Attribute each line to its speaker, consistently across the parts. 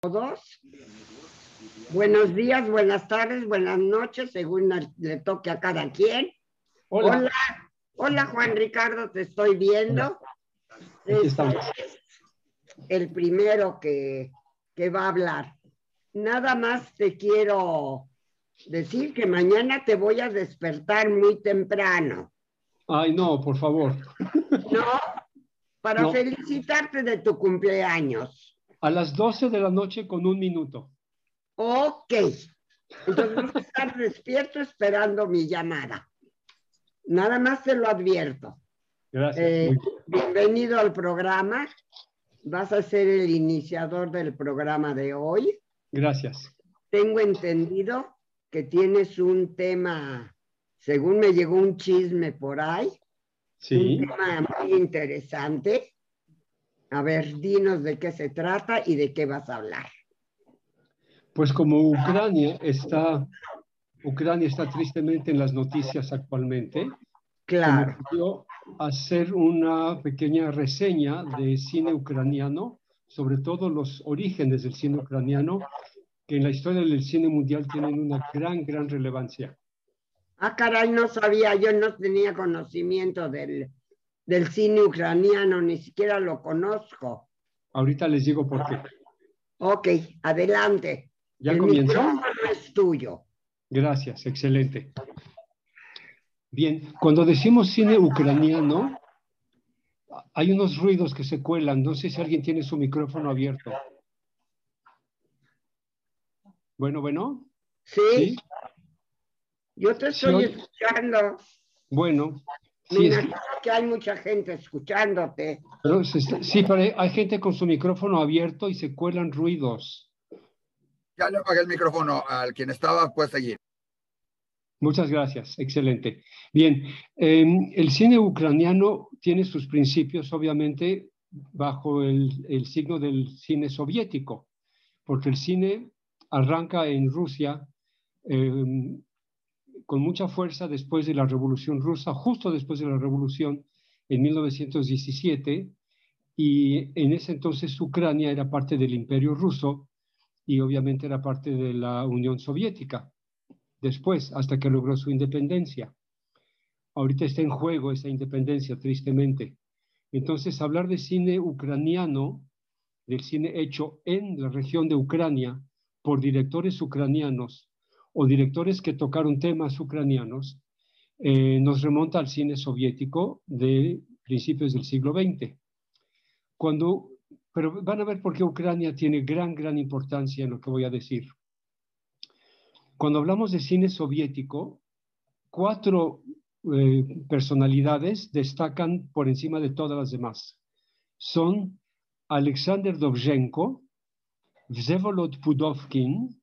Speaker 1: todos. Buenos días, buenas tardes, buenas noches, según le toque a cada quien. Hola. Hola, Juan Ricardo, te estoy viendo. Este el primero que, que va a hablar. Nada más te quiero decir que mañana te voy a despertar muy temprano.
Speaker 2: Ay, no, por favor.
Speaker 1: No, para felicitarte de tu cumpleaños.
Speaker 2: A las 12 de la noche con un minuto.
Speaker 1: Ok. Entonces voy a estar despierto esperando mi llamada. Nada más te lo advierto.
Speaker 2: Gracias.
Speaker 1: Eh, bienvenido al programa. Vas a ser el iniciador del programa de hoy.
Speaker 2: Gracias.
Speaker 1: Tengo entendido que tienes un tema, según me llegó un chisme por ahí,
Speaker 2: sí.
Speaker 1: un tema muy interesante. A ver, dinos de qué se trata y de qué vas a hablar.
Speaker 2: Pues como Ucrania está, Ucrania está tristemente en las noticias actualmente.
Speaker 1: Claro.
Speaker 2: Yo hacer una pequeña reseña de cine ucraniano, sobre todo los orígenes del cine ucraniano, que en la historia del cine mundial tienen una gran, gran relevancia.
Speaker 1: Ah, caray, no sabía, yo no tenía conocimiento del, del cine ucraniano, ni siquiera lo conozco.
Speaker 2: Ahorita les digo por qué.
Speaker 1: Ok, adelante.
Speaker 2: Ya
Speaker 1: El
Speaker 2: comienzo.
Speaker 1: micrófono es tuyo.
Speaker 2: Gracias, excelente. Bien, cuando decimos cine ucraniano, hay unos ruidos que se cuelan. No sé si alguien tiene su micrófono abierto. Bueno, bueno.
Speaker 1: ¿Sí?
Speaker 2: ¿Sí?
Speaker 1: Yo te estoy escuchando.
Speaker 2: Bueno.
Speaker 1: Me
Speaker 2: Sí, es-
Speaker 1: que hay mucha gente escuchándote.
Speaker 2: pero sí, pero hay- hay gente con su micrófono abierto y se cuelan ruidos.
Speaker 3: Ya le apagué el micrófono al quien estaba, puede seguir.
Speaker 2: Muchas gracias, excelente. Bien, em, el cine ucraniano tiene sus principios, obviamente, bajo el, el signo del cine soviético, porque el cine arranca en Rusia em, con mucha fuerza después de la Revolución Rusa, justo después de la Revolución en 1917, y en ese entonces Ucrania era parte del Imperio Ruso y obviamente era parte de la Unión Soviética después, hasta que logró su independencia. Ahorita está en juego esa independencia, tristemente. Entonces, hablar de cine ucraniano, del cine hecho en la región de Ucrania por directores ucranianos o directores que tocaron temas ucranianos, eh, nos remonta al cine soviético de principios del siglo XX. Cuando, pero van a ver por qué Ucrania tiene gran, gran importancia en lo que voy a decir. Cuando hablamos de cine soviético, cuatro eh, personalidades destacan por encima de todas las demás. Son Alexander Dovzhenko, Vsevolod Pudovkin,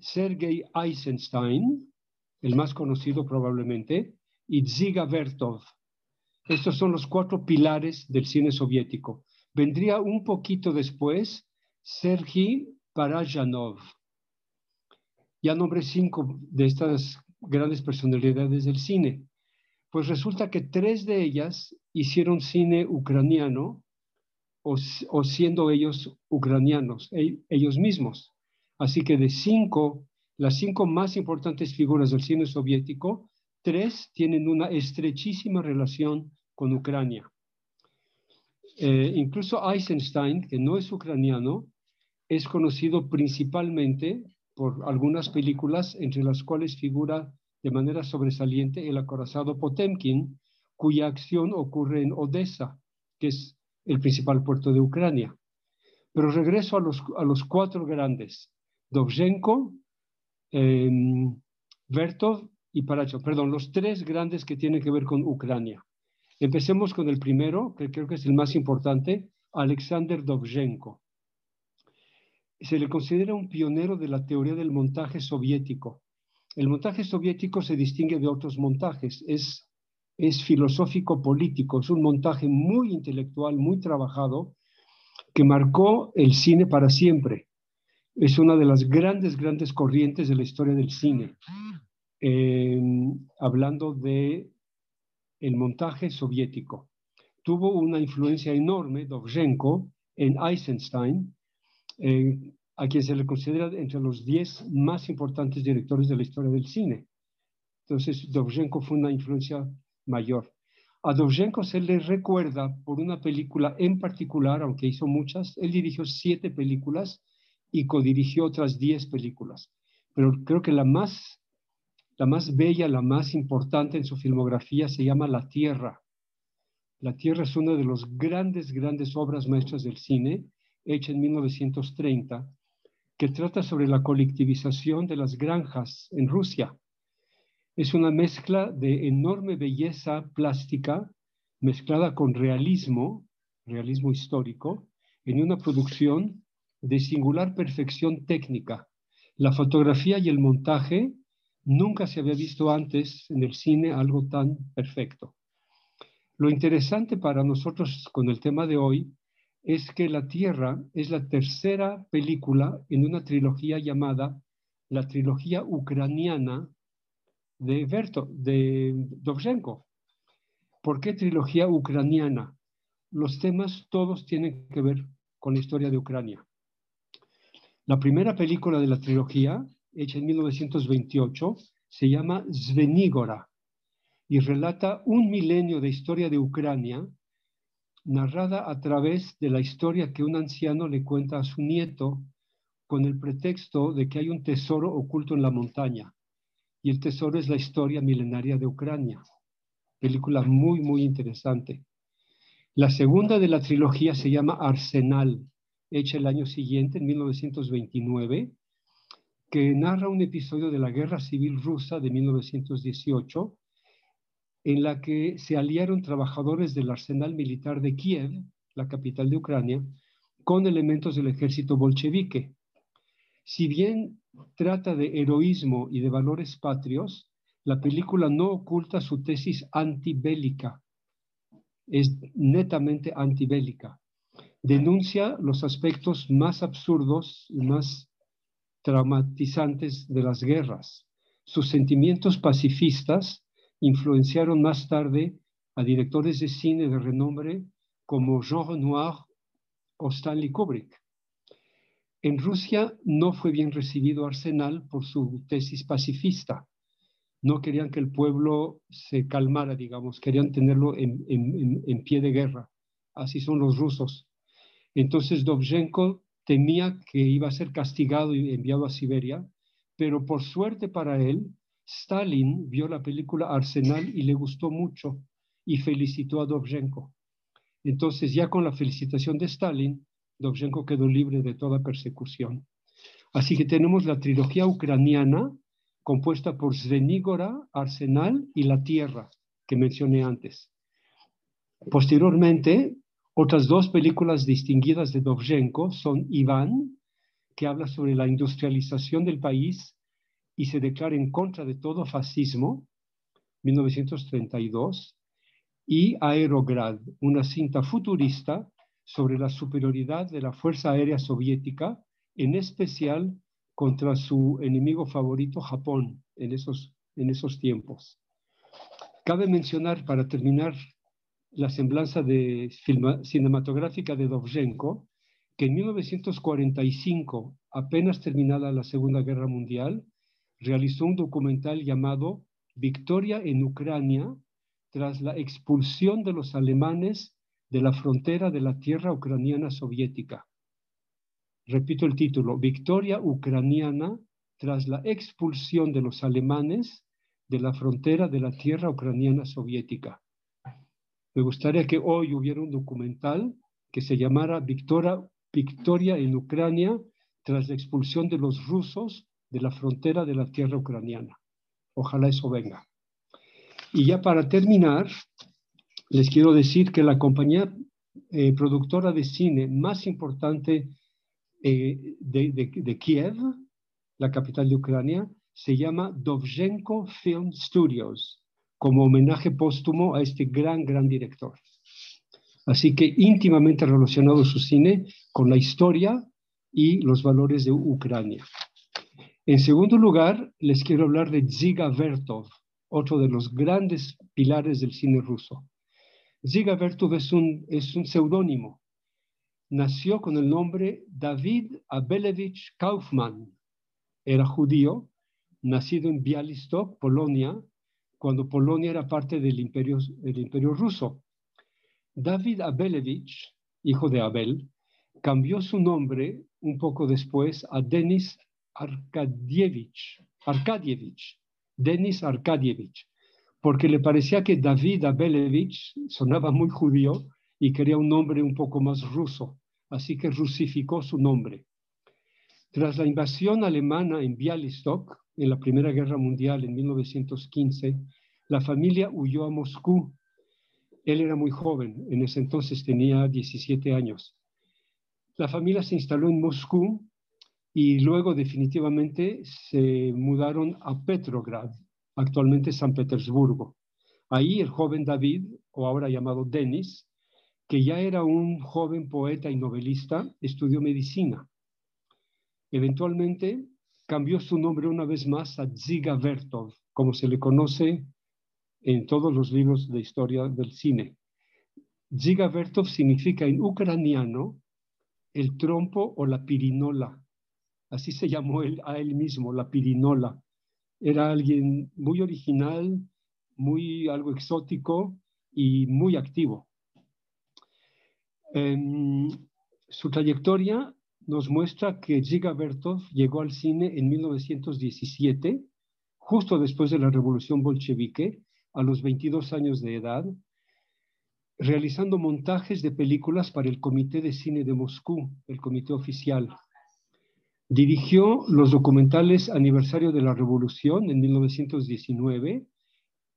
Speaker 2: Sergei Eisenstein, el más conocido probablemente, y Dziga Vertov. Estos son los cuatro pilares del cine soviético. Vendría un poquito después Sergei Parajanov ya nombré cinco de estas grandes personalidades del cine. Pues resulta que tres de ellas hicieron cine ucraniano o, o siendo ellos ucranianos, e, ellos mismos. Así que de cinco, las cinco más importantes figuras del cine soviético, tres tienen una estrechísima relación con Ucrania. Eh, incluso Eisenstein, que no es ucraniano, es conocido principalmente por algunas películas, entre las cuales figura de manera sobresaliente el acorazado Potemkin, cuya acción ocurre en Odessa, que es el principal puerto de Ucrania. Pero regreso a los, a los cuatro grandes, Dovzhenko, eh, Vertov y Parachov, perdón, los tres grandes que tienen que ver con Ucrania. Empecemos con el primero, que creo que es el más importante, Alexander Dovzhenko se le considera un pionero de la teoría del montaje soviético. El montaje soviético se distingue de otros montajes, es, es filosófico político, es un montaje muy intelectual, muy trabajado, que marcó el cine para siempre. Es una de las grandes, grandes corrientes de la historia del cine. Eh, hablando de el montaje soviético. Tuvo una influencia enorme, Dovzhenko, en Eisenstein, eh, a quien se le considera entre los 10 más importantes directores de la historia del cine. Entonces, Dovzhenko fue una influencia mayor. A Dovzhenko se le recuerda por una película en particular, aunque hizo muchas, él dirigió siete películas y codirigió otras diez películas. Pero creo que la más, la más bella, la más importante en su filmografía se llama La Tierra. La Tierra es una de las grandes, grandes obras maestras del cine, hecha en 1930, que trata sobre la colectivización de las granjas en Rusia. Es una mezcla de enorme belleza plástica mezclada con realismo, realismo histórico, en una producción de singular perfección técnica. La fotografía y el montaje nunca se había visto antes en el cine algo tan perfecto. Lo interesante para nosotros con el tema de hoy es que La Tierra es la tercera película en una trilogía llamada la trilogía ucraniana de, Berto, de Dovzhenko. ¿Por qué trilogía ucraniana? Los temas todos tienen que ver con la historia de Ucrania. La primera película de la trilogía, hecha en 1928, se llama Zvenigora y relata un milenio de historia de Ucrania narrada a través de la historia que un anciano le cuenta a su nieto con el pretexto de que hay un tesoro oculto en la montaña y el tesoro es la historia milenaria de Ucrania. Película muy, muy interesante. La segunda de la trilogía se llama Arsenal, hecha el año siguiente, en 1929, que narra un episodio de la Guerra Civil Rusa de 1918, en la que se aliaron trabajadores del arsenal militar de Kiev, la capital de Ucrania, con elementos del ejército bolchevique. Si bien trata de heroísmo y de valores patrios, la película no oculta su tesis antibélica. Es netamente antibélica. Denuncia los aspectos más absurdos y más traumatizantes de las guerras. Sus sentimientos pacifistas influenciaron más tarde a directores de cine de renombre como Jean Renoir o Stanley Kubrick. En Rusia no fue bien recibido Arsenal por su tesis pacifista. No querían que el pueblo se calmara, digamos, querían tenerlo en, pie de guerra. Así son los rusos. Entonces Dovzhenko temía que iba a ser castigado y enviado a Siberia, pero por suerte para él, Stalin vio la película Arsenal y le gustó mucho y felicitó a Dovzhenko. Entonces, ya con la felicitación de Stalin, Dovzhenko quedó libre de toda persecución. Así que tenemos la trilogía ucraniana compuesta por Zvenigora, Arsenal y La Tierra, que mencioné antes. Posteriormente, otras dos películas distinguidas de Dovzhenko son Iván, que habla sobre la industrialización del país y se declara en contra de todo fascismo, 1932, y Aerograd, una cinta futurista sobre la superioridad de la Fuerza Aérea Soviética, en especial contra su enemigo favorito, Japón, en esos, en esos tiempos. Cabe mencionar, para terminar, la semblanza cinematográfica de Dovzhenko, que en 1945, apenas terminada la Segunda Guerra Mundial, realizó un documental llamado Victoria en Ucrania tras la expulsión de los alemanes de la frontera de la tierra ucraniana soviética. Repito el título, Victoria ucraniana tras la expulsión de los alemanes de la frontera de la tierra ucraniana soviética. Me gustaría que hoy hubiera un documental que se llamara Victoria, Victoria en Ucrania tras la expulsión de los rusos de la frontera de la tierra ucraniana. Ojalá eso venga. Y ya para terminar, les quiero decir que la compañía eh, productora de cine más importante eh, de, Kiev, la capital de Ucrania, se llama Dovzhenko Film Studios, como homenaje póstumo a este gran, gran director. Así que íntimamente relacionado su cine con la historia y los valores de Ucrania. En segundo lugar, les quiero hablar de Ziga Vertov, otro de los grandes pilares del cine ruso. Ziga Vertov es un, es un seudónimo. nació con el nombre David Abelevich Kaufman. Era judío, nacido en Bialystok, Polonia, cuando Polonia era parte del imperio, ruso. David Abelevich, hijo de Abel, cambió su nombre un poco después a Denis Arkadievich, Arkadievich, Denis Arkadievich, porque le parecía que David Abelevich sonaba muy judío y quería un nombre un poco más ruso, así que rusificó su nombre. Tras la invasión alemana en Bialystok, en la Primera Guerra Mundial en 1915, la familia huyó a Moscú. Él era muy joven, en ese entonces tenía 17 años. La familia se instaló en Moscú y luego definitivamente se mudaron a Petrograd, actualmente San Petersburgo. Ahí el joven David, o ahora llamado Denis, que ya era un joven poeta y novelista, estudió medicina. Eventualmente cambió su nombre una vez más a Ziga Vertov, como se le conoce en todos los libros de historia del cine. Ziga Vertov significa en ucraniano el trompo o la pirinola. Así se llamó él, a él mismo, la pirinola. Era alguien muy original, muy algo exótico y muy activo. Em, su trayectoria nos muestra que Ziga Vertov llegó al cine en 1917, justo después de la revolución bolchevique, a los 22 años de edad, realizando montajes de películas para el Comité de Cine de Moscú, el comité oficial. Dirigió los documentales Aniversario de la Revolución en 1919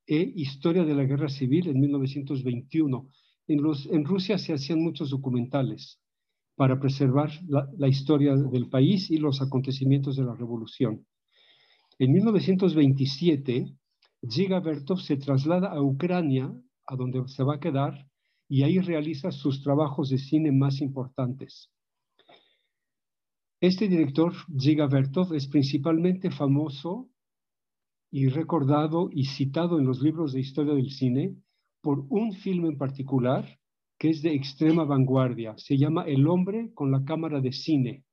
Speaker 2: e Historia de la Guerra Civil en 1921. En, en Rusia se hacían muchos documentales para preservar la, historia del país y los acontecimientos de la revolución. En 1927, Ziga Vertov se traslada a Ucrania, a donde se va a quedar, y ahí realiza sus trabajos de cine más importantes. Este director, Ziga Vertov, es principalmente famoso y recordado y citado en los libros de historia del cine por un film en particular que es de extrema vanguardia. Se llama El hombre con la cámara de cine.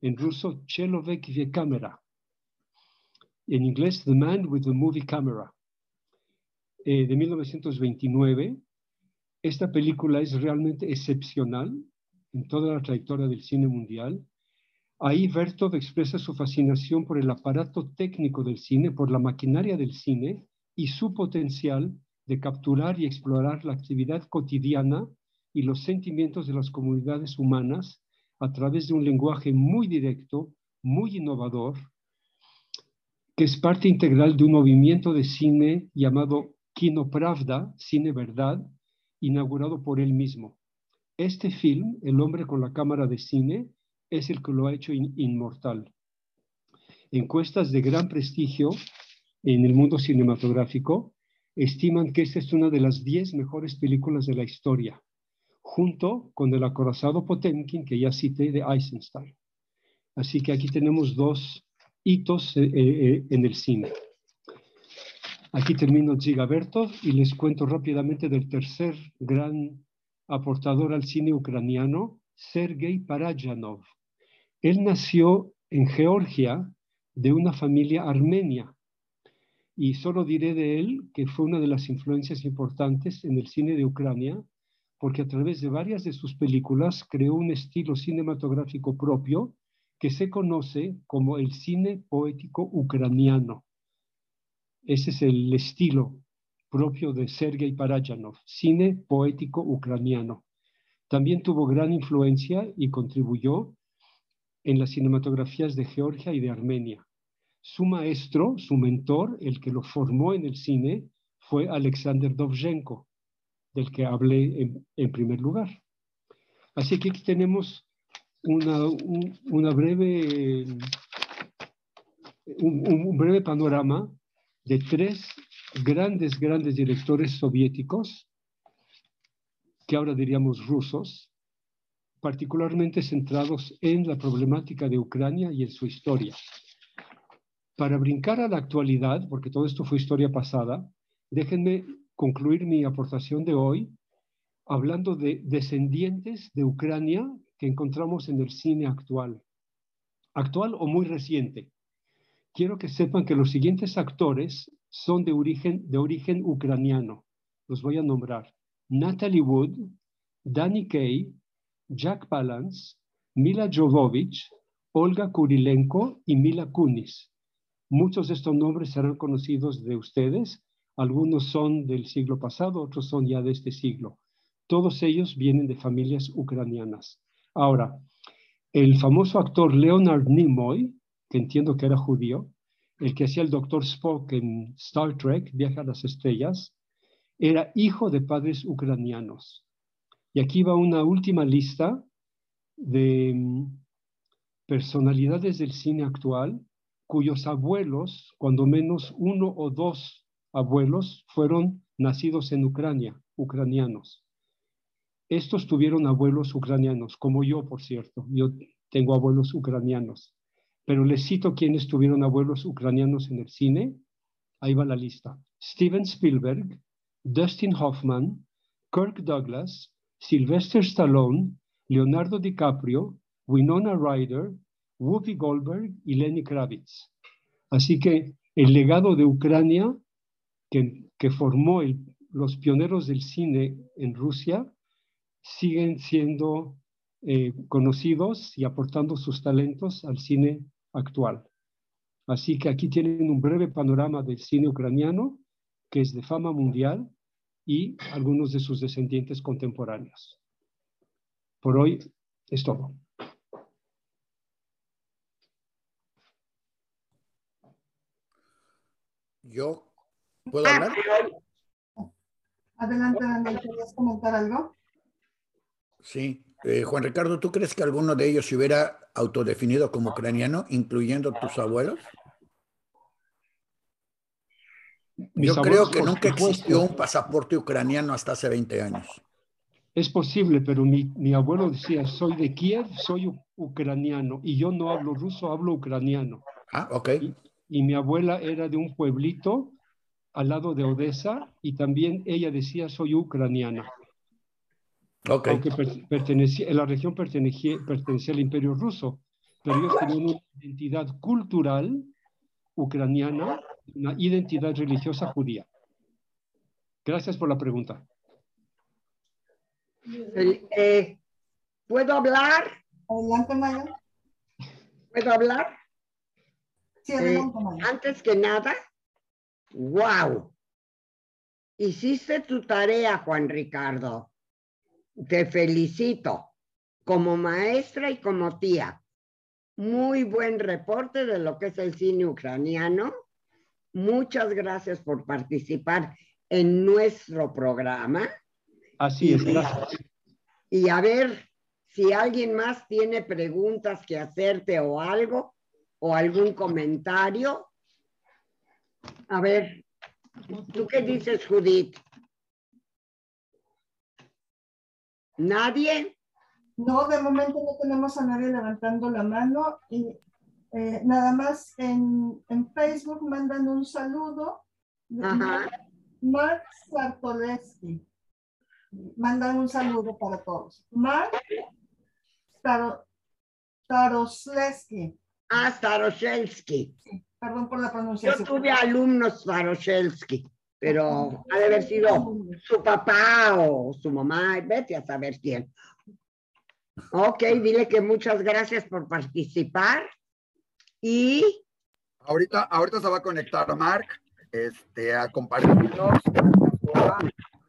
Speaker 2: En ruso, Chelovek cámara. En inglés, The Man with the Movie Camera. Eh, de 1929. Esta película es realmente excepcional en toda la trayectoria del cine mundial. Ahí Vertov expresa su fascinación por el aparato técnico del cine, por la maquinaria del cine y su potencial de capturar y explorar la actividad cotidiana y los sentimientos de las comunidades humanas a través de un lenguaje muy directo, muy innovador, que es parte integral de un movimiento de cine llamado Kino Pravda, Cine Verdad, inaugurado por él mismo. Este film, El hombre con la cámara de cine, es el que lo ha hecho inmortal. Encuestas de gran prestigio en el mundo cinematográfico estiman que esta es una de las 10 mejores películas de la historia, junto con el acorazado Potemkin que ya cité de Eisenstein. Así que aquí tenemos dos hitos eh, eh, en el cine. Aquí termino Zigabertov y les cuento rápidamente del tercer gran aportador al cine ucraniano, Sergei Parajanov. Él nació en Georgia de una familia armenia y solo diré de él que fue una de las influencias importantes en el cine de Ucrania, porque a través de varias de sus películas creó un estilo cinematográfico propio que se conoce como el cine poético ucraniano. Ese es el estilo propio de Sergei Parajanov, cine poético ucraniano. También tuvo gran influencia y contribuyó en las cinematografías de Georgia y de Armenia. Su maestro, su mentor, el que lo formó en el cine, fue Alexander Dovzhenko, del que hablé en, primer lugar. Así que aquí tenemos una, breve, un, breve panorama de tres grandes, grandes directores soviéticos, que ahora diríamos rusos, particularmente centrados en la problemática de Ucrania y en su historia. Para brincar a la actualidad, porque todo esto fue historia pasada, déjenme concluir mi aportación de hoy hablando de descendientes de Ucrania que encontramos en el cine actual, actual o muy reciente. Quiero que sepan que los siguientes actores son de origen, ucraniano. Los voy a nombrar. Natalie Wood, Danny Kay, Jack Palance, Mila Jovovich, Olga Kurilenko y Mila Kunis. Muchos de estos nombres serán conocidos de ustedes. Algunos son del siglo pasado, otros son ya de este siglo. Todos ellos vienen de familias ucranianas. Ahora, el famoso actor Leonard Nimoy, que entiendo que era judío, el que hacía el doctor Spock en Star Trek, Viaja a las Estrellas, era hijo de padres ucranianos. Y aquí va una última lista de mm, personalidades del cine actual cuyos abuelos, cuando menos uno o dos abuelos, fueron nacidos en Ucrania, ucranianos. Estos tuvieron abuelos ucranianos, como yo, por cierto. Yo tengo abuelos ucranianos. Pero les cito quienes tuvieron abuelos ucranianos en el cine. Ahí va la lista. Steven Spielberg, Dustin Hoffman, Kirk Douglas, Sylvester Stallone, Leonardo DiCaprio, Winona Ryder, Whoopi Goldberg y Lenny Kravitz. Así que el legado de Ucrania que, formó los pioneros del cine en Rusia siguen siendo eh, conocidos y aportando sus talentos al cine actual. Así que aquí tienen un breve panorama del cine ucraniano, que es de fama mundial, y algunos de sus descendientes contemporáneos. Por hoy es todo.
Speaker 3: ¿Yo puedo hablar?
Speaker 4: Adelante, Daniel, ¿querías comentar algo?
Speaker 3: Sí. Eh, Juan Ricardo, ¿tú crees que alguno de ellos se hubiera autodefinido como ucraniano, incluyendo tus abuelos? Yo creo que nunca existió un pasaporte ucraniano hasta hace 20 años.
Speaker 2: Es posible, pero mi, mi, abuelo decía, soy de Kiev, soy ucraniano, y yo no hablo ruso, hablo ucraniano.
Speaker 3: Ah, ok.
Speaker 2: y mi abuela era de un pueblito al lado de Odessa, y también ella decía, soy ucraniana. Okay. Aunque pertenecía, la región pertenecía, pertenecía al imperio ruso, pero ellos tenían una identidad cultural ucraniana, una identidad religiosa judía. Gracias por la pregunta.
Speaker 1: Eh, ¿Puedo hablar?
Speaker 4: Adelante, Maya.
Speaker 1: ¿Puedo hablar?
Speaker 4: Sí.
Speaker 1: Eh, antes que nada, wow. Hiciste tu tarea, Juan Ricardo te felicito como maestra y como tía. Muy buen reporte de lo que es el cine ucraniano. Muchas gracias por participar en nuestro programa.
Speaker 2: Así es, gracias.
Speaker 1: Y a ver si alguien más tiene preguntas que hacerte o algo, o algún comentario. A ver, ¿tú qué dices, Judith? ¿Nadie?
Speaker 4: No, de momento no tenemos a nadie levantando la mano y eh, nada más en, en, Facebook mandan un saludo.
Speaker 1: Ajá.
Speaker 4: Mark Sartoleski. Mandan un saludo para todos. Mark Starosleski.
Speaker 1: Ah, Staroshelsky.
Speaker 4: Sí, perdón por la pronunciación.
Speaker 1: Yo tuve alumnos Staroshelsky pero ha de haber sido su papá o su mamá, vete a saber quién. Ok, dile que muchas gracias por participar y...
Speaker 3: Ahorita, ahorita se va a conectar Mark este, a compartirnos.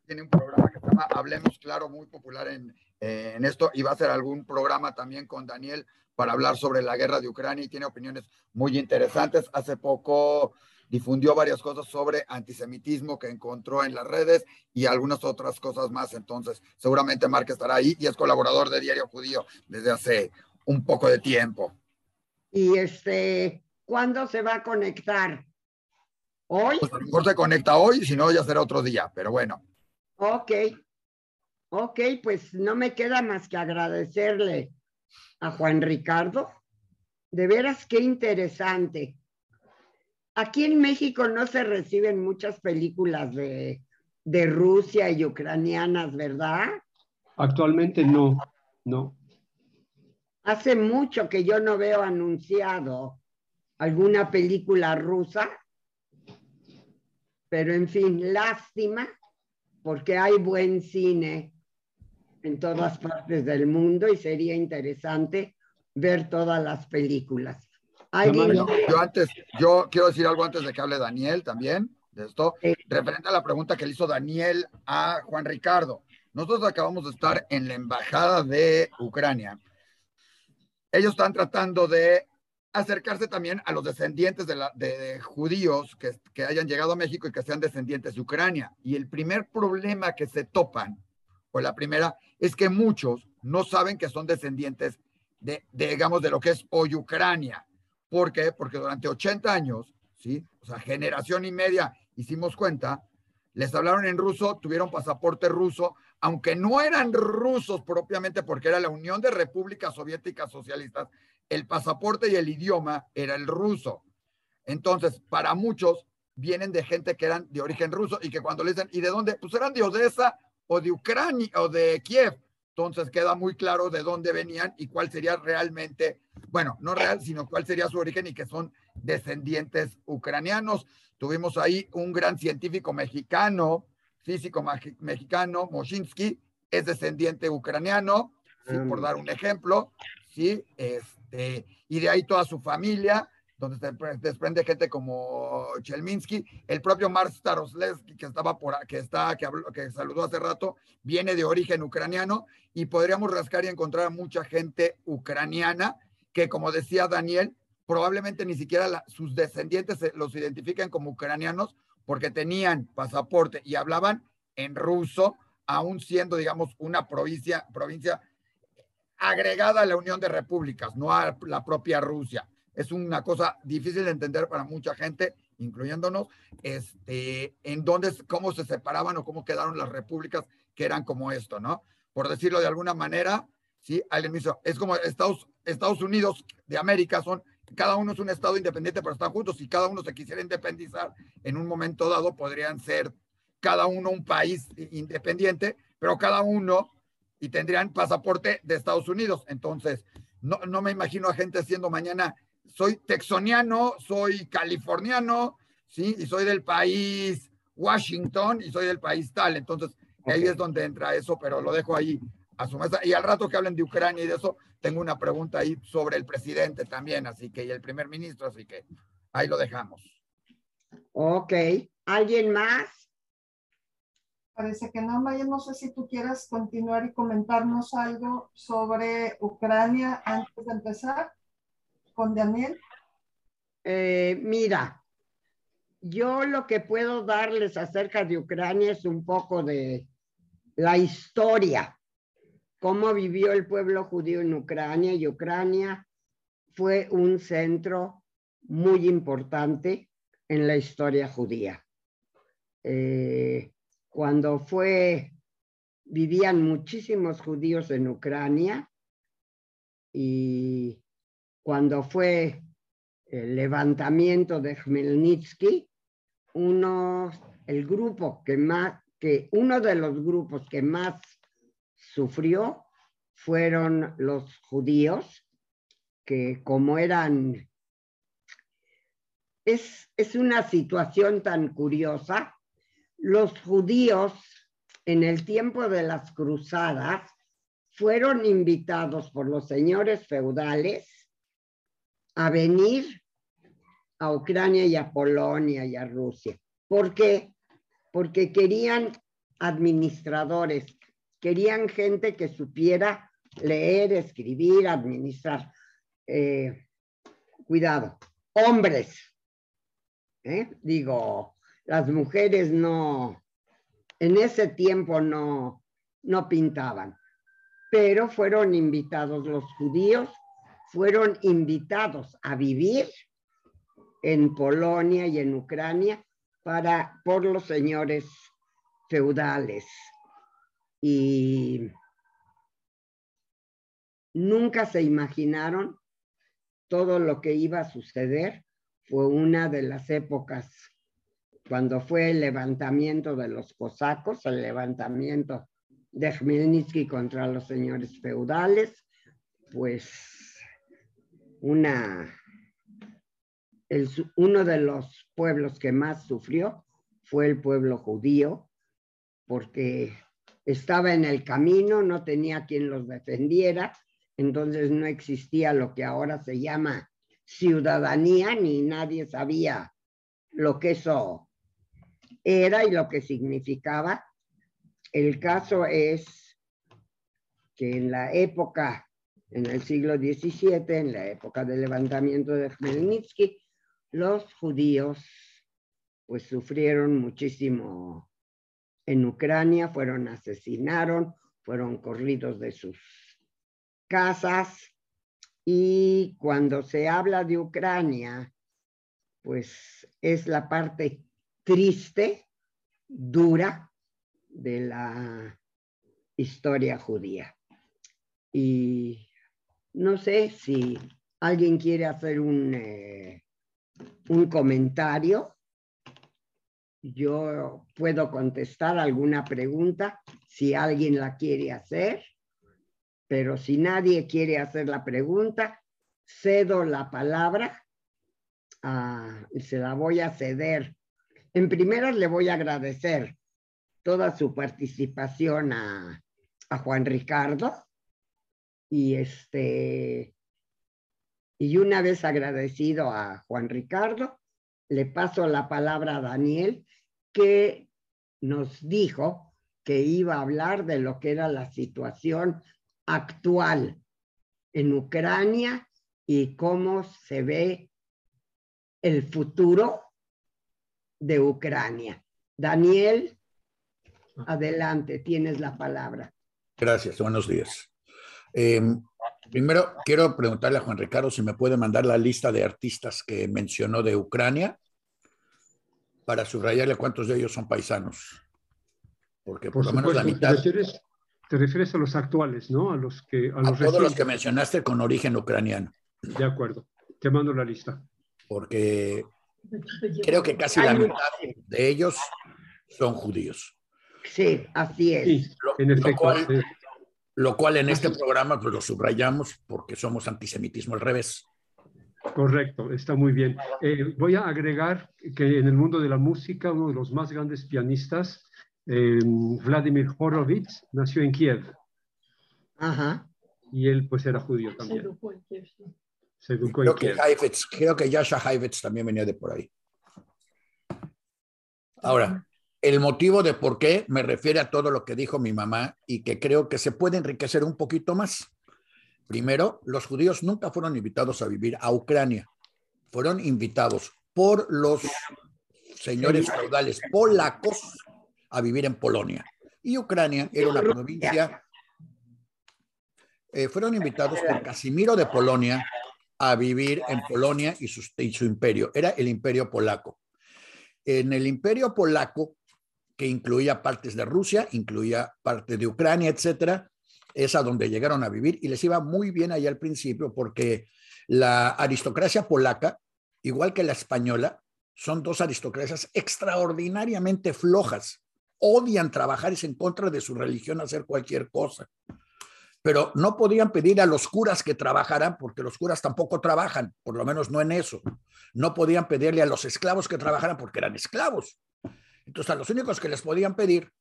Speaker 3: Tiene un programa llama Hablemos Claro, muy popular en, en esto, y va a hacer algún programa también con Daniel para hablar sobre la guerra de Ucrania y tiene opiniones muy interesantes. Hace poco difundió varias cosas sobre antisemitismo que encontró en las redes y algunas otras cosas más. Entonces, seguramente Mark estará ahí y es colaborador de Diario Judío desde hace un poco de tiempo.
Speaker 1: Y este, ¿cuándo se va a conectar? ¿Hoy?
Speaker 3: Pues a lo mejor se conecta hoy, si no, ya será otro día, pero bueno.
Speaker 1: Ok. Ok, pues no me queda más que agradecerle a Juan Ricardo. De veras, qué interesante. Aquí en México no se reciben muchas películas de, de Rusia y ucranianas, ¿verdad?
Speaker 2: Actualmente no, no.
Speaker 1: Hace mucho que yo no veo anunciado alguna película rusa, pero en fin, lástima, porque hay buen cine en todas partes del mundo y sería interesante ver todas las películas.
Speaker 3: Yo antes, yo quiero decir algo antes de que hable Daniel también de esto, referente a la pregunta que le hizo Daniel a Juan Ricardo. Nosotros acabamos de estar en la embajada de Ucrania. Ellos están tratando de acercarse también a los descendientes de, la, de, judíos que, que, hayan llegado a México y que sean descendientes de Ucrania. Y el primer problema que se topan, la primera, es que muchos no saben que son descendientes de, de digamos, de lo que es hoy Ucrania. ¿Por qué? Porque durante 80 años, ¿sí? O sea, generación y media, hicimos cuenta, les hablaron en ruso, tuvieron pasaporte ruso, aunque no eran rusos propiamente porque era la Unión de Repúblicas Soviéticas Socialistas, el pasaporte y el idioma era el ruso. Entonces, para muchos vienen de gente que eran de origen ruso y que cuando le dicen, ¿y de dónde? Pues eran de Odessa o de Ucrania o de Kiev. Entonces queda muy claro de dónde venían y cuál sería realmente, bueno, no real, sino cuál sería su origen y que son descendientes ucranianos. Tuvimos ahí un gran científico mexicano, físico mexicano, Moshinsky, es descendiente ucraniano, por dar un ejemplo, ¿sí? Este, y de ahí toda su familia, donde se desprende gente como Chelminsky, el propio Mark Staroslevsky, que estaba por que está, que, habló, que saludó hace rato, viene de origen ucraniano, y podríamos rascar y encontrar a mucha gente ucraniana que, como decía Daniel, probablemente ni siquiera sus descendientes los identifican como ucranianos porque tenían pasaporte y hablaban en ruso, aún siendo, digamos, una provincia, provincia agregada a la Unión de Repúblicas, no a la propia Rusia. Es una cosa difícil de entender para mucha gente, incluyéndonos, este, en dónde, cómo se separaban o cómo quedaron las repúblicas que eran como esto, ¿no? Por decirlo de alguna manera, ¿sí? Alguien me es como Estados, Estados Unidos de América son, cada uno es un estado independiente, pero están juntos. Si cada uno se quisiera independizar, en un momento dado podrían ser cada uno un país independiente, pero cada uno y tendrían pasaporte de Estados Unidos. Entonces, no, no me imagino a gente haciendo mañana soy texoniano, soy californiano, ¿sí? Y soy del país Washington y soy del país tal. Entonces, ahí es donde entra eso, pero lo dejo ahí a su mesa. Y al rato que hablen de Ucrania y de eso, tengo una pregunta ahí sobre el presidente también, así que, y el primer ministro, así que ahí lo dejamos.
Speaker 1: Ok. ¿Alguien más?
Speaker 4: Parece que no, Maya. No sé si tú quieras continuar y comentarnos algo sobre Ucrania antes de empezar con Daniel?
Speaker 1: Eh, mira, yo lo que puedo darles acerca de Ucrania es un poco de la historia, cómo vivió el pueblo judío en Ucrania y Ucrania fue un centro muy importante en la historia judía. Eh, cuando fue, vivían muchísimos judíos en Ucrania y cuando fue el levantamiento de Khmelnytsky, uno, el grupo que más, que uno de los grupos que más sufrió fueron los judíos, que como eran, es, es una situación tan curiosa, los judíos en el tiempo de las cruzadas fueron invitados por los señores feudales a venir a Ucrania y a Polonia y a Rusia. ¿Por qué? Porque querían administradores, querían gente que supiera leer, escribir, administrar. Eh, cuidado, hombres. ¿eh? Digo, las mujeres no, en ese tiempo no, no pintaban, pero fueron invitados los judíos fueron invitados a vivir en Polonia y en Ucrania para, por los señores feudales. Y nunca se imaginaron todo lo que iba a suceder. Fue una de las épocas cuando fue el levantamiento de los cosacos, el levantamiento de Khmelnytsky contra los señores feudales, pues una, uno de los pueblos que más sufrió fue el pueblo judío, porque estaba en el camino, no tenía quien los defendiera, entonces no existía lo que ahora se llama ciudadanía, ni nadie sabía lo que eso era y lo que significaba. El caso es que en la época, en el siglo XVII, en la época del levantamiento de Khmelnytsky, los judíos pues sufrieron muchísimo en Ucrania, fueron asesinaron, fueron corridos de sus casas y cuando se habla de Ucrania, pues es la parte triste, dura de la historia judía. Y no sé si alguien quiere hacer un, eh, un comentario. Yo puedo contestar alguna pregunta si alguien la quiere hacer, pero si nadie quiere hacer la pregunta, cedo la palabra, y se la voy a ceder. En primera le voy a agradecer toda su participación a, a Juan Ricardo y este y una vez agradecido a Juan Ricardo, le paso la palabra a Daniel, que nos dijo que iba a hablar de lo que era la situación actual en Ucrania y cómo se ve el futuro de Ucrania. Daniel, adelante, tienes la palabra.
Speaker 5: Gracias, buenos días. Em, primero, quiero preguntarle a Juan Ricardo si me puede mandar la lista de artistas que mencionó de Ucrania para subrayarle cuántos de ellos son paisanos. Porque por, lo menos la mitad.
Speaker 2: Te refieres, a los actuales, ¿no? A los que.
Speaker 5: A, todos los que mencionaste con origen ucraniano.
Speaker 2: De acuerdo. Te mando la lista.
Speaker 5: Porque creo que casi la mitad de ellos son judíos.
Speaker 1: Sí, así es.
Speaker 2: en efecto,
Speaker 5: lo cual en este programa pues lo subrayamos porque somos antisemitismo al revés.
Speaker 2: Correcto, está muy bien. Eh, voy a agregar que en el mundo de la música, uno de los más grandes pianistas, eh, Vladimir Horowitz, nació en Kiev.
Speaker 1: Ajá.
Speaker 2: Y él pues era judío también.
Speaker 5: Se educó en Kiev. creo, que creo que Yasha Heifetz también venía de por ahí. Ahora, el motivo de por qué me refiere a todo lo que dijo mi mamá y que creo que se puede enriquecer un poquito más. Primero, los judíos nunca fueron invitados a vivir a Ucrania. Fueron invitados por los señores feudales polacos a vivir en Polonia. Y Ucrania era una provincia. Eh, fueron invitados por Casimiro de Polonia a vivir en Polonia y su, y su imperio. Era el imperio polaco. En el imperio polaco que incluía partes de Rusia, incluía parte de Ucrania, etcétera. Es a donde llegaron a vivir y les iba muy bien allá al principio porque la aristocracia polaca, igual que la española, son dos aristocracias extraordinariamente flojas. Odian trabajar y se en contra de su religión hacer cualquier cosa. Pero no podían pedir a los curas que trabajaran porque los curas tampoco trabajan, por lo menos no en eso. No podían pedirle a los esclavos que trabajaran porque eran esclavos. Entonces, a los únicos que les podían pedir,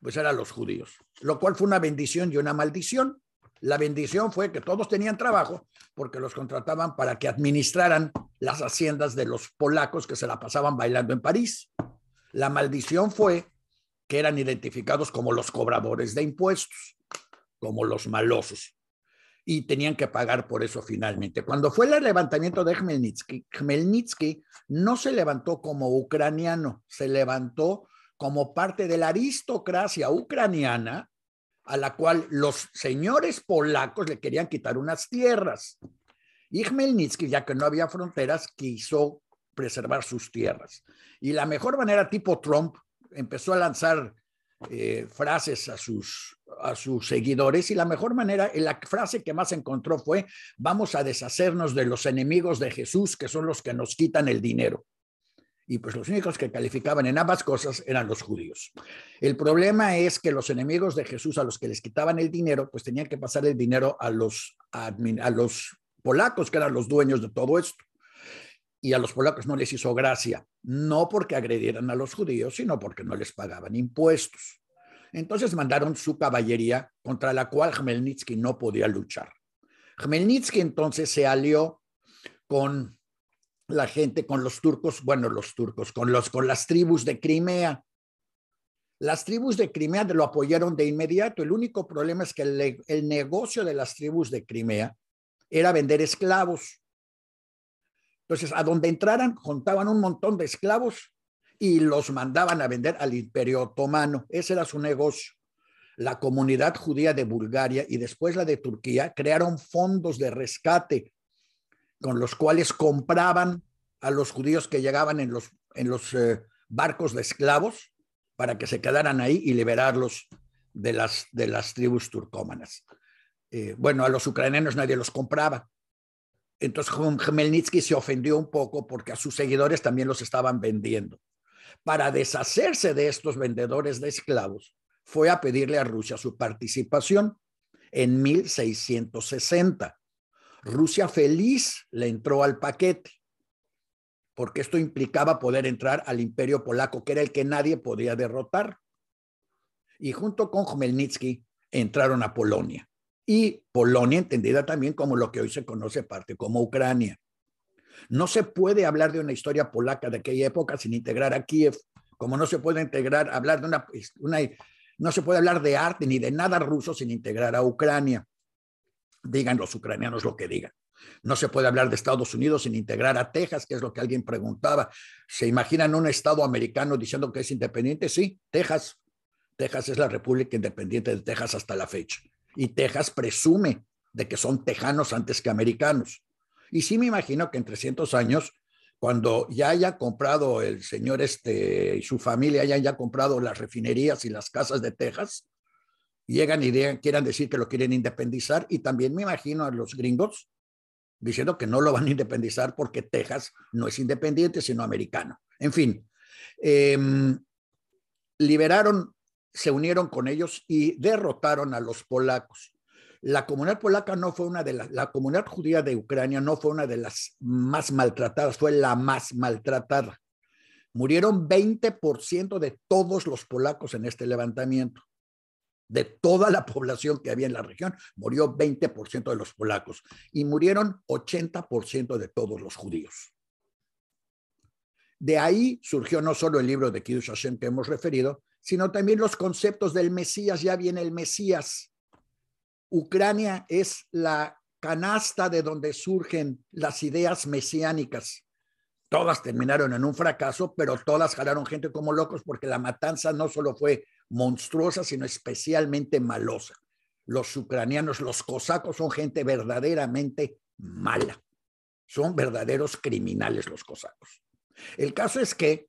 Speaker 5: pues eran los judíos, lo cual fue una bendición y una maldición. La bendición fue que todos tenían trabajo porque los contrataban para que administraran las haciendas de los polacos que se la pasaban bailando en París. La maldición fue que eran identificados como los cobradores de impuestos, como los malosos y tenían que pagar por eso finalmente. Cuando fue el levantamiento de Khmelnytsky, Khmelnytsky no se levantó como ucraniano, se levantó como parte de la aristocracia ucraniana a la cual los señores polacos le querían quitar unas tierras. Y Khmelnytsky, ya que no había fronteras, quiso preservar sus tierras. Y la mejor manera, tipo Trump, empezó a lanzar eh, frases a sus, a sus seguidores y la mejor manera, la frase que más encontró fue, vamos a deshacernos de los enemigos de Jesús, que son los que nos quitan el dinero. Y pues los únicos que calificaban en ambas cosas eran los judíos. El problema es que los enemigos de Jesús a los que les quitaban el dinero, pues tenían que pasar el dinero a los, a los polacos, que eran los dueños de todo esto. Y a los polacos no les hizo gracia, no porque agredieran a los judíos, sino porque no les pagaban impuestos. Entonces mandaron su caballería contra la cual Khmelnytsky no podía luchar. Khmelnytsky entonces se alió con la gente, con los turcos, bueno, los turcos, con, los, con las tribus de Crimea. Las tribus de Crimea lo apoyaron de inmediato. El único problema es que el, el negocio de las tribus de Crimea era vender esclavos. Entonces, a donde entraran, juntaban un montón de esclavos y los mandaban a vender al imperio otomano. Ese era su negocio. La comunidad judía de Bulgaria y después la de Turquía crearon fondos de rescate con los cuales compraban a los judíos que llegaban en los, en los eh, barcos de esclavos para que se quedaran ahí y liberarlos de las, de las tribus turcómanas. Eh, bueno, a los ucranianos nadie los compraba. Entonces Khmelnytsky se ofendió un poco porque a sus seguidores también los estaban vendiendo. Para deshacerse de estos vendedores de esclavos, fue a pedirle a Rusia su participación en 1660. Rusia feliz le entró al paquete, porque esto implicaba poder entrar al imperio polaco, que era el que nadie podía derrotar. Y junto con Khmelnytsky entraron a Polonia. Y Polonia entendida también como lo que hoy se conoce parte como Ucrania. No se puede hablar de una historia polaca de aquella época sin integrar a Kiev, como no se puede integrar, hablar de una, una no se puede hablar de arte ni de nada ruso sin integrar a Ucrania digan los ucranianos lo que digan. No se puede hablar de Estados Unidos sin integrar a Texas, que es lo que alguien preguntaba. ¿Se imaginan un Estado americano diciendo que es independiente? Sí, Texas. Texas es la República Independiente de Texas hasta la fecha. Y Texas presume de que son tejanos antes que americanos. Y sí me imagino que en 300 años, cuando ya haya comprado el señor este y su familia hayan ya comprado las refinerías y las casas de Texas, llegan y quieran decir que lo quieren independizar y también me imagino a los gringos diciendo que no lo van a independizar porque Texas no es independiente, sino americano. En fin, em, liberaron, se unieron con ellos y derrotaron a los polacos. La comunidad polaca no fue una de las, la comunidad judía de Ucrania no fue una de las más maltratadas, fue la más maltratada. Murieron 20% de todos los polacos en este levantamiento de toda la población que había en la región, murió 20% de los polacos y murieron 80% de todos los judíos. De ahí surgió no solo el libro de Kiddush que hemos referido, sino también los conceptos del Mesías. Ya viene el Mesías. Ucrania es la canasta de donde surgen las ideas mesiánicas. Todas terminaron en un fracaso, pero todas jalaron gente como locos porque la matanza no solo fue monstruosa, sino especialmente malosa. Los ucranianos, los cosacos son gente verdaderamente mala. Son verdaderos criminales los cosacos. El caso es que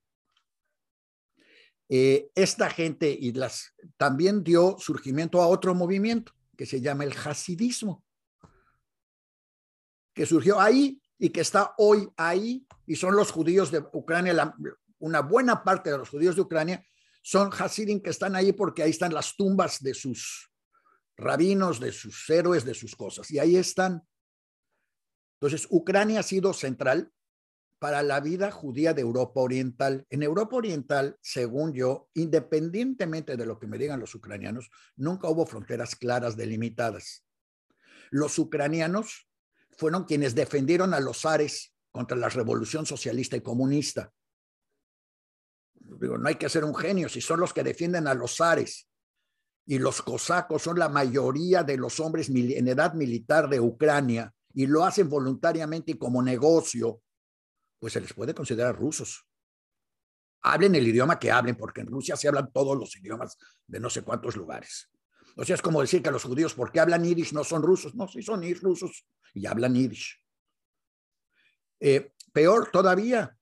Speaker 5: eh, esta gente y las también dio surgimiento a otro movimiento que se llama el hasidismo, que surgió ahí y que está hoy ahí, y son los judíos de Ucrania, una buena parte de los judíos de Ucrania son Hasidim que están ahí porque ahí están las tumbas de sus rabinos, de sus héroes, de sus cosas. Y ahí están. Entonces, Ucrania ha sido central para la vida judía de Europa Oriental. En Europa Oriental, según yo, independientemente de lo que me digan los ucranianos, nunca hubo fronteras claras delimitadas. Los ucranianos fueron quienes defendieron a los zares contra la revolución socialista y comunista no hay que ser un genio, si son los que defienden a los zares y los cosacos son la mayoría de los hombres en edad militar de Ucrania y lo hacen voluntariamente y como negocio, pues se les puede considerar rusos. Hablen el idioma que hablen, porque en Rusia se hablan todos los idiomas de no sé cuántos lugares. O sea, es como decir que los judíos, porque hablan yiddish, no son rusos. No, sí son rusos y hablan yiddish. Eh, peor todavía,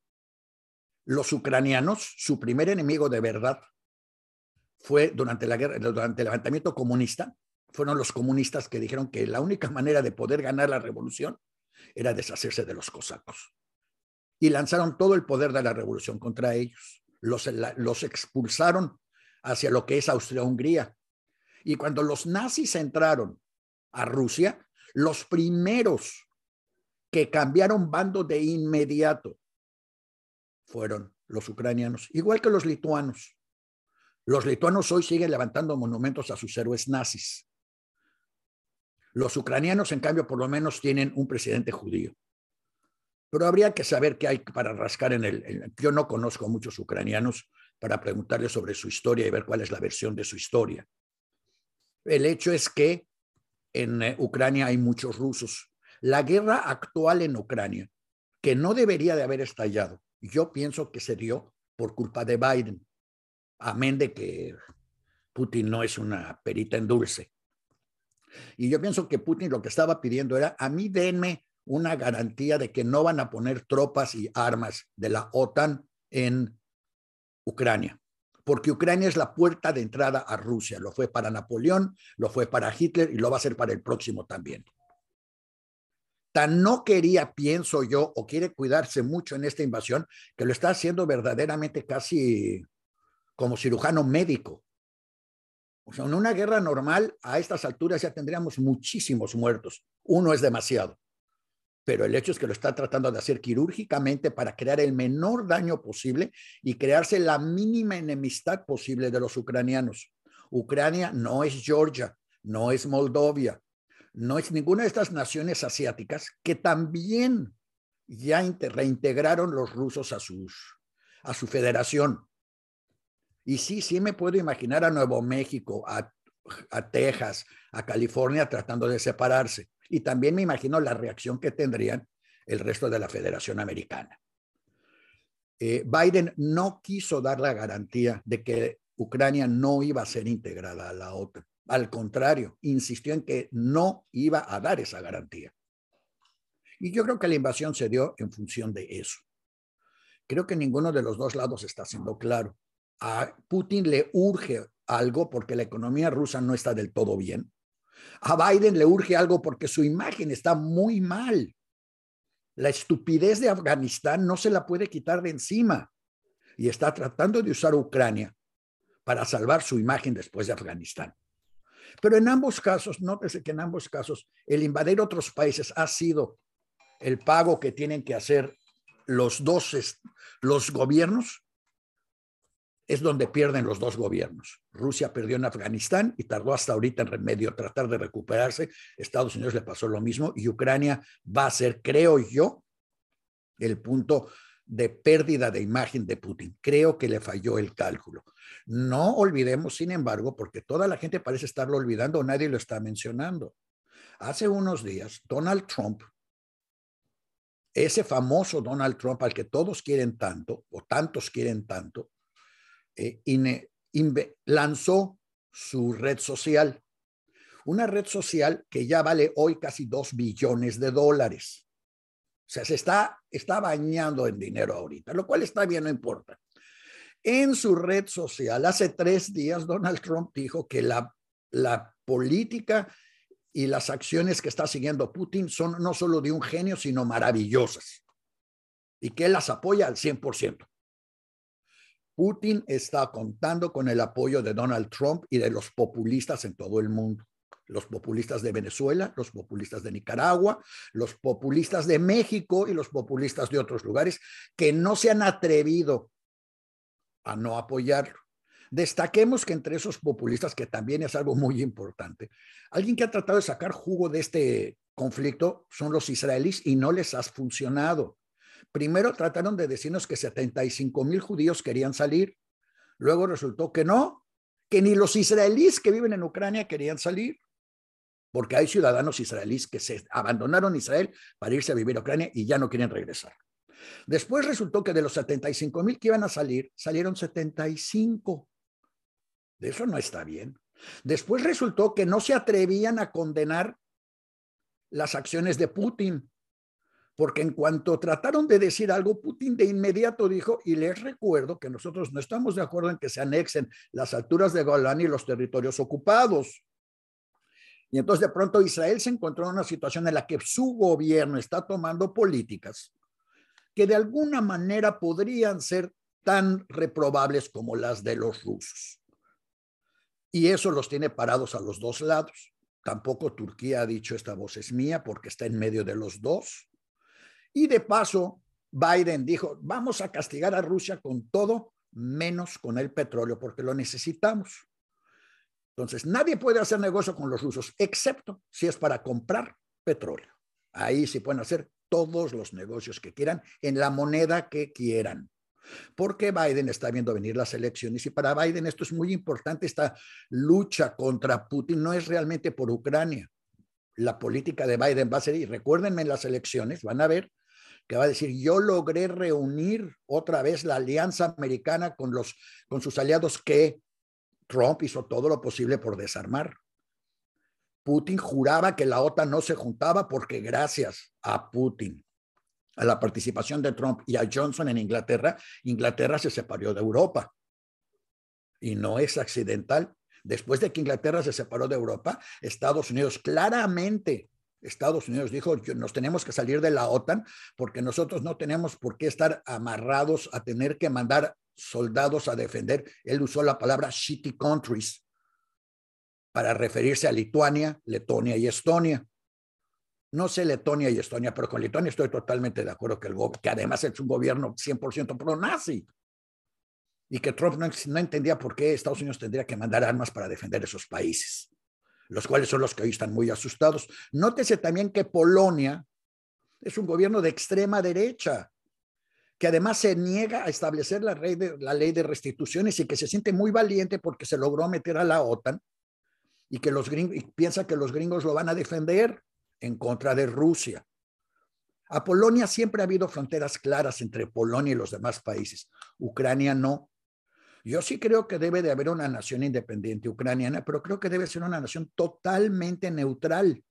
Speaker 5: los ucranianos, su primer enemigo de verdad fue durante la guerra, durante el levantamiento comunista, fueron los comunistas que dijeron que la única manera de poder ganar la revolución era deshacerse de los cosacos. Y lanzaron todo el poder de la revolución contra ellos. Los, los expulsaron hacia lo que es Austria-Hungría. Y cuando los nazis entraron a Rusia, los primeros que cambiaron bando de inmediato fueron los ucranianos, igual que los lituanos. Los lituanos hoy siguen levantando monumentos a sus héroes nazis. Los ucranianos, en cambio, por lo menos tienen un presidente judío. Pero habría que saber qué hay para rascar en el... yo no conozco muchos ucranianos para preguntarles sobre su historia y ver cuál es la versión de su historia. El hecho es que en eh, Ucrania hay muchos rusos. La guerra actual en Ucrania, que no debería de haber estallado, yo pienso que se dio por culpa de Biden, amén de que Putin no es una perita en dulce. Y yo pienso que Putin lo que estaba pidiendo era, a mí denme una garantía de que no van a poner tropas y armas de la OTAN en Ucrania, porque Ucrania es la puerta de entrada a Rusia. Lo fue para Napoleón, lo fue para Hitler y lo va a ser para el próximo también. Tan no quería, pienso yo, o quiere cuidarse mucho en esta invasión, que lo está haciendo verdaderamente casi como cirujano médico. O sea, en una guerra normal, a estas alturas ya tendríamos muchísimos muertos. Uno es demasiado pero el hecho es que lo está tratando de hacer quirúrgicamente para crear el menor daño posible y crearse la mínima enemistad posible de los ucranianos. Ucrania no es Georgia, no es Moldovia, no es ninguna de estas naciones asiáticas que también ya reintegraron los rusos a, sus, a su federación. Y sí, sí me puedo imaginar a Nuevo México, a, a Texas, a California tratando de separarse. Y también me imagino la reacción que tendrían el resto de la Federación Americana. Eh, Biden no quiso dar la garantía de que Ucrania no iba a ser integrada a la OTAN. Al contrario, insistió en que no iba a dar esa garantía. Y yo creo que la invasión se dio en función de eso. Creo que ninguno de los dos lados está siendo claro. A Putin le urge algo porque la economía rusa no está del todo bien. A Biden le urge algo porque su imagen está muy mal. La estupidez de Afganistán no se la puede quitar de encima y está tratando de usar Ucrania para salvar su imagen después de Afganistán. Pero en ambos casos, nótese que en ambos casos, el invadir otros países ha sido el pago que tienen que hacer los dos los gobiernos es donde pierden los dos gobiernos. Rusia perdió en Afganistán y tardó hasta ahorita en remedio tratar de recuperarse. Estados Unidos le pasó lo mismo y Ucrania va a ser, creo yo, el punto de pérdida de imagen de Putin. Creo que le falló el cálculo. No olvidemos, sin embargo, porque toda la gente parece estarlo olvidando, nadie lo está mencionando. Hace unos días, Donald Trump, ese famoso Donald Trump al que todos quieren tanto, o tantos quieren tanto, eh, lanzó su red social, una red social que ya vale hoy casi dos billones de dólares. O sea, se está, está bañando en dinero ahorita, lo cual está bien, no importa. En su red social, hace tres días, Donald Trump dijo que la, la política y las acciones que está siguiendo Putin son no solo de un genio, sino maravillosas. Y que él las apoya al 100%. Putin está contando con el apoyo de Donald Trump y de los populistas en todo el mundo. Los populistas de Venezuela, los populistas de Nicaragua, los populistas de México y los populistas de otros lugares que no se han atrevido a no apoyarlo. Destaquemos que entre esos populistas, que también es algo muy importante, alguien que ha tratado de sacar jugo de este conflicto son los israelíes y no les ha funcionado. Primero trataron de decirnos que 75 mil judíos querían salir. Luego resultó que no, que ni los israelíes que viven en Ucrania querían salir, porque hay ciudadanos israelíes que se abandonaron Israel para irse a vivir a Ucrania y ya no quieren regresar. Después resultó que de los 75 mil que iban a salir, salieron 75. De eso no está bien. Después resultó que no se atrevían a condenar las acciones de Putin porque en cuanto trataron de decir algo, Putin de inmediato dijo, y les recuerdo que nosotros no estamos de acuerdo en que se anexen las alturas de Golán y los territorios ocupados. Y entonces de pronto Israel se encontró en una situación en la que su gobierno está tomando políticas que de alguna manera podrían ser tan reprobables como las de los rusos. Y eso los tiene parados a los dos lados. Tampoco Turquía ha dicho esta voz es mía porque está en medio de los dos. Y de paso, Biden dijo, vamos a castigar a Rusia con todo, menos con el petróleo, porque lo necesitamos. Entonces, nadie puede hacer negocio con los rusos, excepto si es para comprar petróleo. Ahí sí pueden hacer todos los negocios que quieran en la moneda que quieran. Porque Biden está viendo venir las elecciones y para Biden esto es muy importante, esta lucha contra Putin no es realmente por Ucrania. La política de Biden va a ser, y recuérdenme en las elecciones, van a ver que va a decir, yo logré reunir otra vez la alianza americana con, los, con sus aliados que Trump hizo todo lo posible por desarmar. Putin juraba que la OTAN no se juntaba porque gracias a Putin, a la participación de Trump y a Johnson en Inglaterra, Inglaterra se separó de Europa. Y no es accidental. Después de que Inglaterra se separó de Europa, Estados Unidos claramente Estados Unidos dijo, nos tenemos que salir de la OTAN porque nosotros no tenemos por qué estar amarrados a tener que mandar soldados a defender. Él usó la palabra shitty countries para referirse a Lituania, Letonia y Estonia. No sé Letonia y Estonia, pero con Letonia estoy totalmente de acuerdo que, el, que además es un gobierno 100% pro-nazi y que Trump no, no entendía por qué Estados Unidos tendría que mandar armas para defender esos países los cuales son los que hoy están muy asustados. Nótese también que Polonia es un gobierno de extrema derecha, que además se niega a establecer la, ley de, restituciones y que se siente muy valiente porque se logró meter a la OTAN y que los gringos, y piensa que los gringos lo van a defender en contra de Rusia. A Polonia siempre ha habido fronteras claras entre Polonia y los demás países. Ucrania no. Yo sí creo que debe de haber una nación independiente ucraniana, pero creo que debe ser una nación totalmente neutral,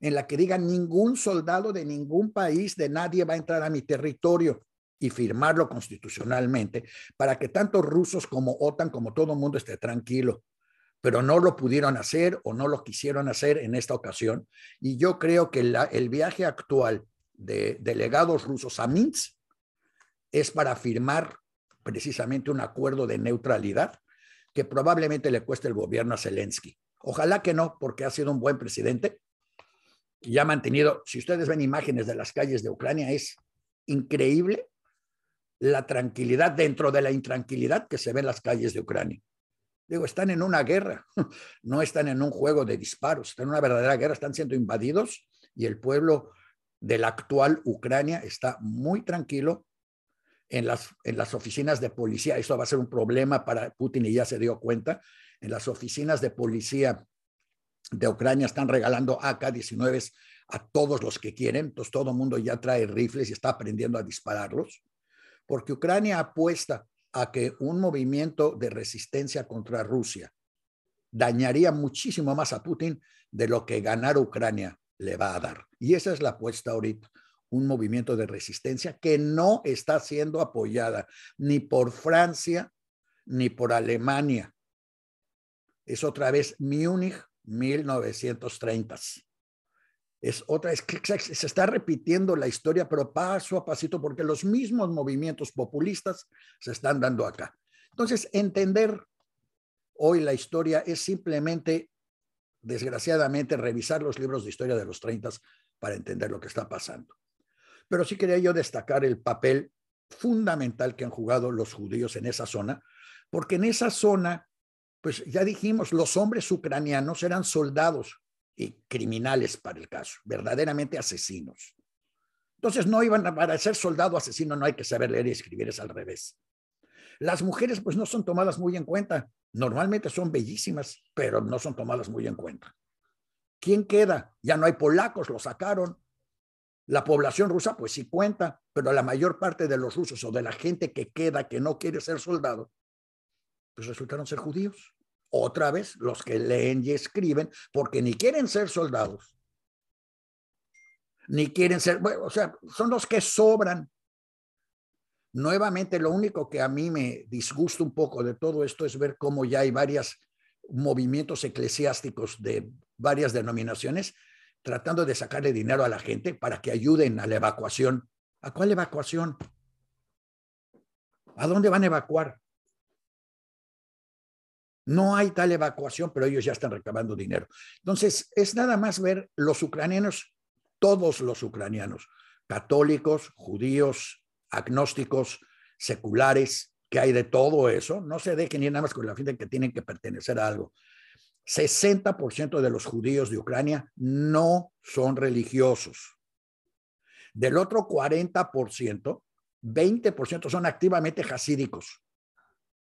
Speaker 5: en la que diga ningún soldado de ningún país, de nadie va a entrar a mi territorio y firmarlo constitucionalmente para que tanto rusos como OTAN, como todo el mundo esté tranquilo. Pero no lo pudieron hacer o no lo quisieron hacer en esta ocasión. Y yo creo que el viaje actual de delegados rusos a Minsk es para firmar precisamente un acuerdo de neutralidad que probablemente le cueste el gobierno a Zelensky. Ojalá que no, porque ha sido un buen presidente y ha mantenido, si ustedes ven imágenes de las calles de Ucrania, es increíble la tranquilidad dentro de la intranquilidad que se ve en las calles de Ucrania. Digo, están en una guerra, no están en un juego de disparos, están en una verdadera guerra, están siendo invadidos y el pueblo de la actual Ucrania está muy tranquilo en las, en las oficinas de policía. Esto va a ser un problema para Putin y ya se dio cuenta. En las oficinas de policía de Ucrania están regalando AK-19 a todos los que quieren. Entonces todo el mundo ya trae rifles y está aprendiendo a dispararlos. Porque Ucrania apuesta a que un movimiento de resistencia contra Rusia dañaría muchísimo más a Putin de lo que ganar Ucrania le va a dar. Y esa es la apuesta ahorita un movimiento de resistencia que no está siendo apoyada ni por Francia ni por Alemania. Es otra vez Múnich 1930. Es otra, es que se está repitiendo la historia, pero paso a pasito, porque los mismos movimientos populistas se están dando acá. Entonces, entender hoy la historia es simplemente, desgraciadamente, revisar los libros de historia de los 30 para entender lo que está pasando. Pero sí quería yo destacar el papel fundamental que han jugado los judíos en esa zona, porque en esa zona, pues ya dijimos, los hombres ucranianos eran soldados y criminales para el caso, verdaderamente asesinos. Entonces no iban a, para ser soldado asesino no hay que saber leer y escribir, es al revés. Las mujeres pues no son tomadas muy en cuenta. Normalmente son bellísimas, pero no son tomadas muy en cuenta. ¿Quién queda? Ya no hay polacos, lo sacaron. La población rusa, pues sí cuenta, pero la mayor parte de los rusos o de la gente que queda que no quiere ser soldado, pues resultaron ser judíos. Otra vez, los que leen y escriben, porque ni quieren ser soldados, ni quieren ser, bueno, o sea, son los que sobran. Nuevamente, lo único que a mí me disgusta un poco de todo esto es ver cómo ya hay varios movimientos eclesiásticos de varias denominaciones tratando de sacarle dinero a la gente para que ayuden a la evacuación. ¿A cuál evacuación? ¿A dónde van a evacuar? No hay tal evacuación, pero ellos ya están reclamando dinero. Entonces, es nada más ver los ucranianos, todos los ucranianos, católicos, judíos, agnósticos, seculares, que hay de todo eso. No se dejen ir nada más con la fin de que tienen que pertenecer a algo. 60% de los judíos de Ucrania no son religiosos. Del otro 40%, 20% son activamente hasídicos.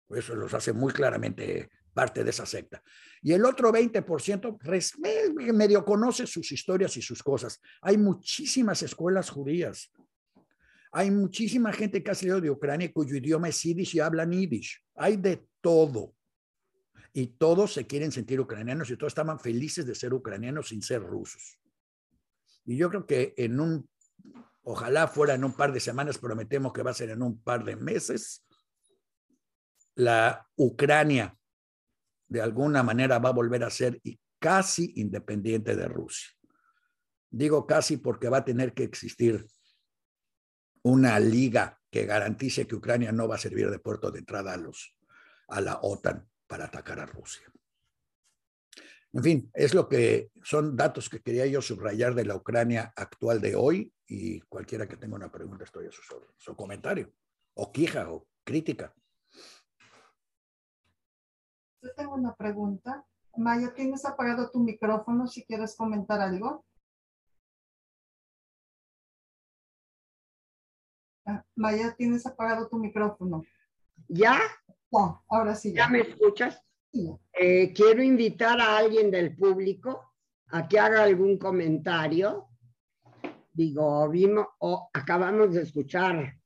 Speaker 5: Eso los hace muy claramente parte de esa secta. Y el otro 20% medio conoce sus historias y sus cosas. Hay muchísimas escuelas judías. Hay muchísima gente que ha salido de Ucrania cuyo idioma es yiddish y hablan yiddish. Hay de todo. Y todos se quieren sentir ucranianos y todos estaban felices de ser ucranianos sin ser rusos. Y yo creo que en un, ojalá fuera en un par de semanas, prometemos que va a ser en un par de meses, la Ucrania de alguna manera va a volver a ser casi independiente de Rusia. Digo casi porque va a tener que existir una liga que garantice que Ucrania no va a servir de puerto de entrada a, los, a la OTAN para atacar a Rusia. En fin, es lo que son datos que quería yo subrayar de la Ucrania actual de hoy y cualquiera que tenga una pregunta estoy a su, su comentario o queja o crítica.
Speaker 4: Yo tengo una pregunta. Maya, ¿tienes apagado tu micrófono si quieres comentar algo? Ah, Maya, ¿tienes apagado tu micrófono?
Speaker 1: ¿Ya?
Speaker 4: Ahora sí.
Speaker 1: ¿Ya, me escuchas? Eh, quiero invitar a alguien del público a que haga algún comentario. Digo, vimos, o acabamos de escuchar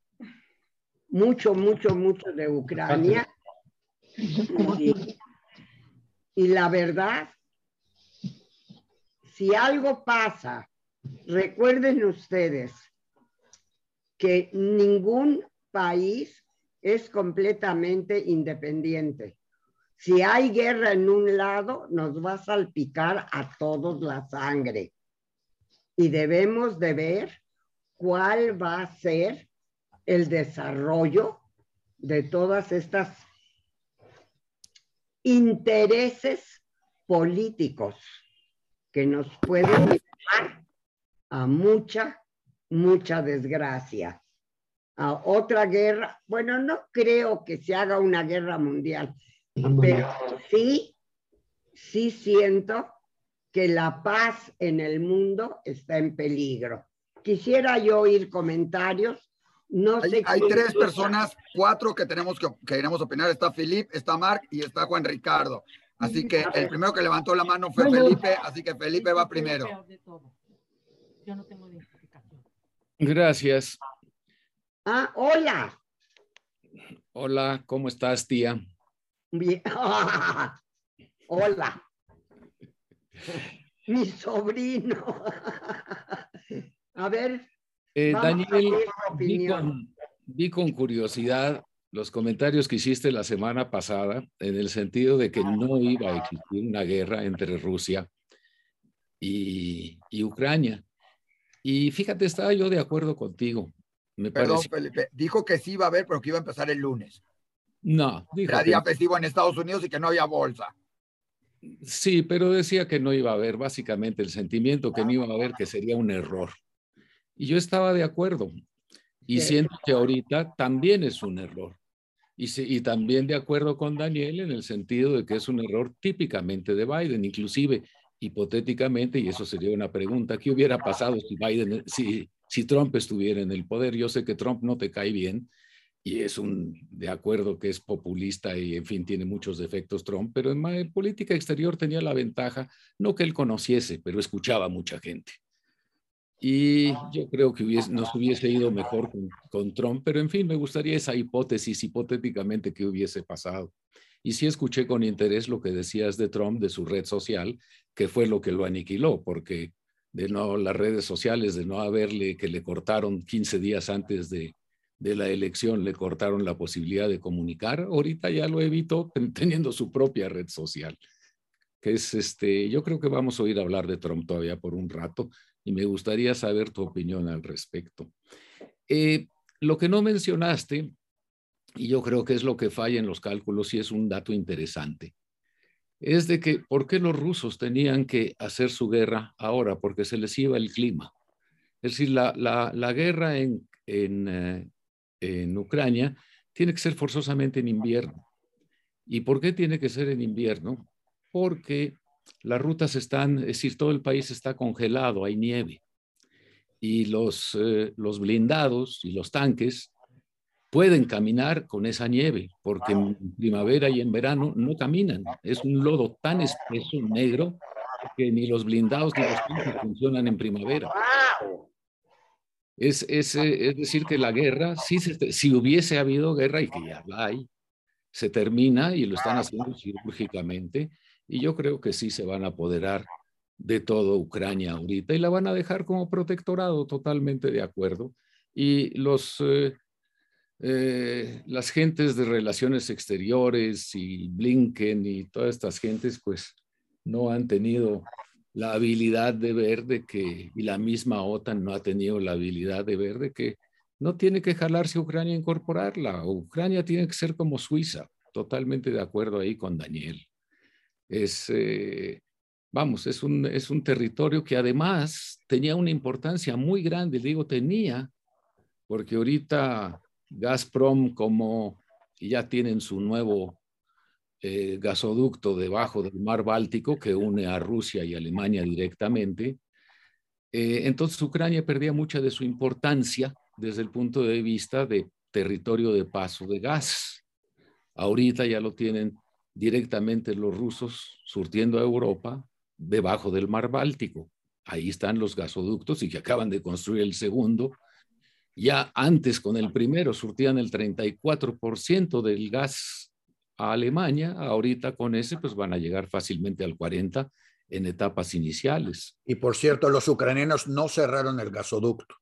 Speaker 1: mucho, mucho, mucho de Ucrania. Y la verdad, si algo pasa, recuerden ustedes que ningún país es completamente independiente. Si hay guerra en un lado, nos va a salpicar a todos la sangre. Y debemos de ver cuál va a ser el desarrollo de todas estas intereses políticos que nos pueden llevar a mucha, mucha desgracia. A otra guerra, bueno, no creo que se haga una guerra mundial, pero sí, sí siento que la paz en el mundo está en peligro. Quisiera yo oír comentarios no
Speaker 3: hay,
Speaker 1: sé
Speaker 3: hay tres personas, cuatro que tenemos que queremos opinar. Está Felipe, está Marc y está Juan Ricardo. Así que el primero que levantó la mano fue Felipe, así que Felipe va primero.
Speaker 6: Yo no tengo identificación.
Speaker 7: Gracias.
Speaker 1: Ah, hola.
Speaker 7: Hola, ¿cómo estás, tía?
Speaker 1: Bien. hola. Mi sobrino. A ver,
Speaker 7: eh, Daniel, vi con, curiosidad los comentarios que hiciste la semana pasada en el sentido de que no iba a existir una guerra entre Rusia y, Ucrania. Y fíjate, estaba yo de acuerdo contigo.
Speaker 3: Me Perdón, Felipe, dijo que sí iba a haber, pero que iba a empezar el lunes.
Speaker 7: No,
Speaker 3: dijo Era día festivo en Estados Unidos y que no había bolsa.
Speaker 7: Sí, pero decía que no iba a haber, básicamente el sentimiento que no iba a haber, que sería un error. Y yo estaba de acuerdo. Y siento que ahorita también es un error. Y, y también de acuerdo con Daniel en el sentido de que es un error típicamente de Biden, inclusive hipotéticamente, y eso sería una pregunta, ¿qué hubiera pasado si Biden, si, si Trump estuviera en el poder? Yo sé que Trump no te cae bien y es un de acuerdo que es populista y en fin tiene muchos defectos Trump, pero en política exterior tenía la ventaja, no que él conociese, pero escuchaba a mucha gente. Y yo creo que nos hubiese ido mejor con, Trump, pero en fin, me gustaría esa hipótesis hipotéticamente que hubiese pasado. Y sí escuché con interés lo que decías de Trump, de su red social, que fue lo que lo aniquiló, porque de no las redes sociales, de no haberle, que le cortaron 15 días antes de, de la elección, le cortaron la posibilidad de comunicar, ahorita ya lo evitó teniendo su propia red social. Que es este, yo creo que vamos a oír hablar de Trump todavía por un rato y me gustaría saber tu opinión al respecto. Eh, lo que no mencionaste, y yo creo que es lo que falla en los cálculos y es un dato interesante, es de que por qué los rusos tenían que hacer su guerra ahora, porque se les iba el clima. Es decir, la, la, guerra en, en, eh, en Ucrania tiene que ser forzosamente en invierno. ¿Y por qué tiene que ser en invierno? Porque las rutas están, es decir, todo el país está congelado, hay nieve. Y los, eh, los blindados y los tanques pueden caminar con esa nieve, porque en primavera y en verano no caminan. Es un lodo tan espeso, negro, que ni los blindados ni los tanques funcionan en primavera. Es, es, es decir, que la guerra, si, si hubiese habido guerra, y que ya la hay, se termina y lo están haciendo quirúrgicamente, y yo creo que sí se van a apoderar de todo Ucrania ahorita y la van a dejar como protectorado, totalmente de acuerdo. Y los, eh, eh, las gentes de relaciones exteriores y Blinken y todas estas gentes, pues no han tenido la habilidad de ver de que, y la misma OTAN no ha tenido la habilidad de ver de que no tiene que jalarse Ucrania a incorporarla. Ucrania tiene que ser como Suiza, totalmente de acuerdo ahí con Daniel. Es, eh, vamos, es un, es un territorio que además tenía una importancia muy grande, digo tenía, porque ahorita Gazprom como ya tienen su nuevo eh, gasoducto debajo del mar Báltico que une a Rusia y Alemania directamente. Eh, entonces Ucrania perdía mucha de su importancia desde el punto de vista de territorio de paso de gas. Ahorita ya lo tienen directamente los rusos surtiendo a Europa debajo del mar Báltico. Ahí están los gasoductos y que acaban de construir el segundo. Ya antes con el primero surtían el 34% del gas a Alemania, ahorita con ese pues van a llegar fácilmente al 40 en etapas iniciales.
Speaker 5: Y por cierto, los ucranianos no cerraron el gasoducto.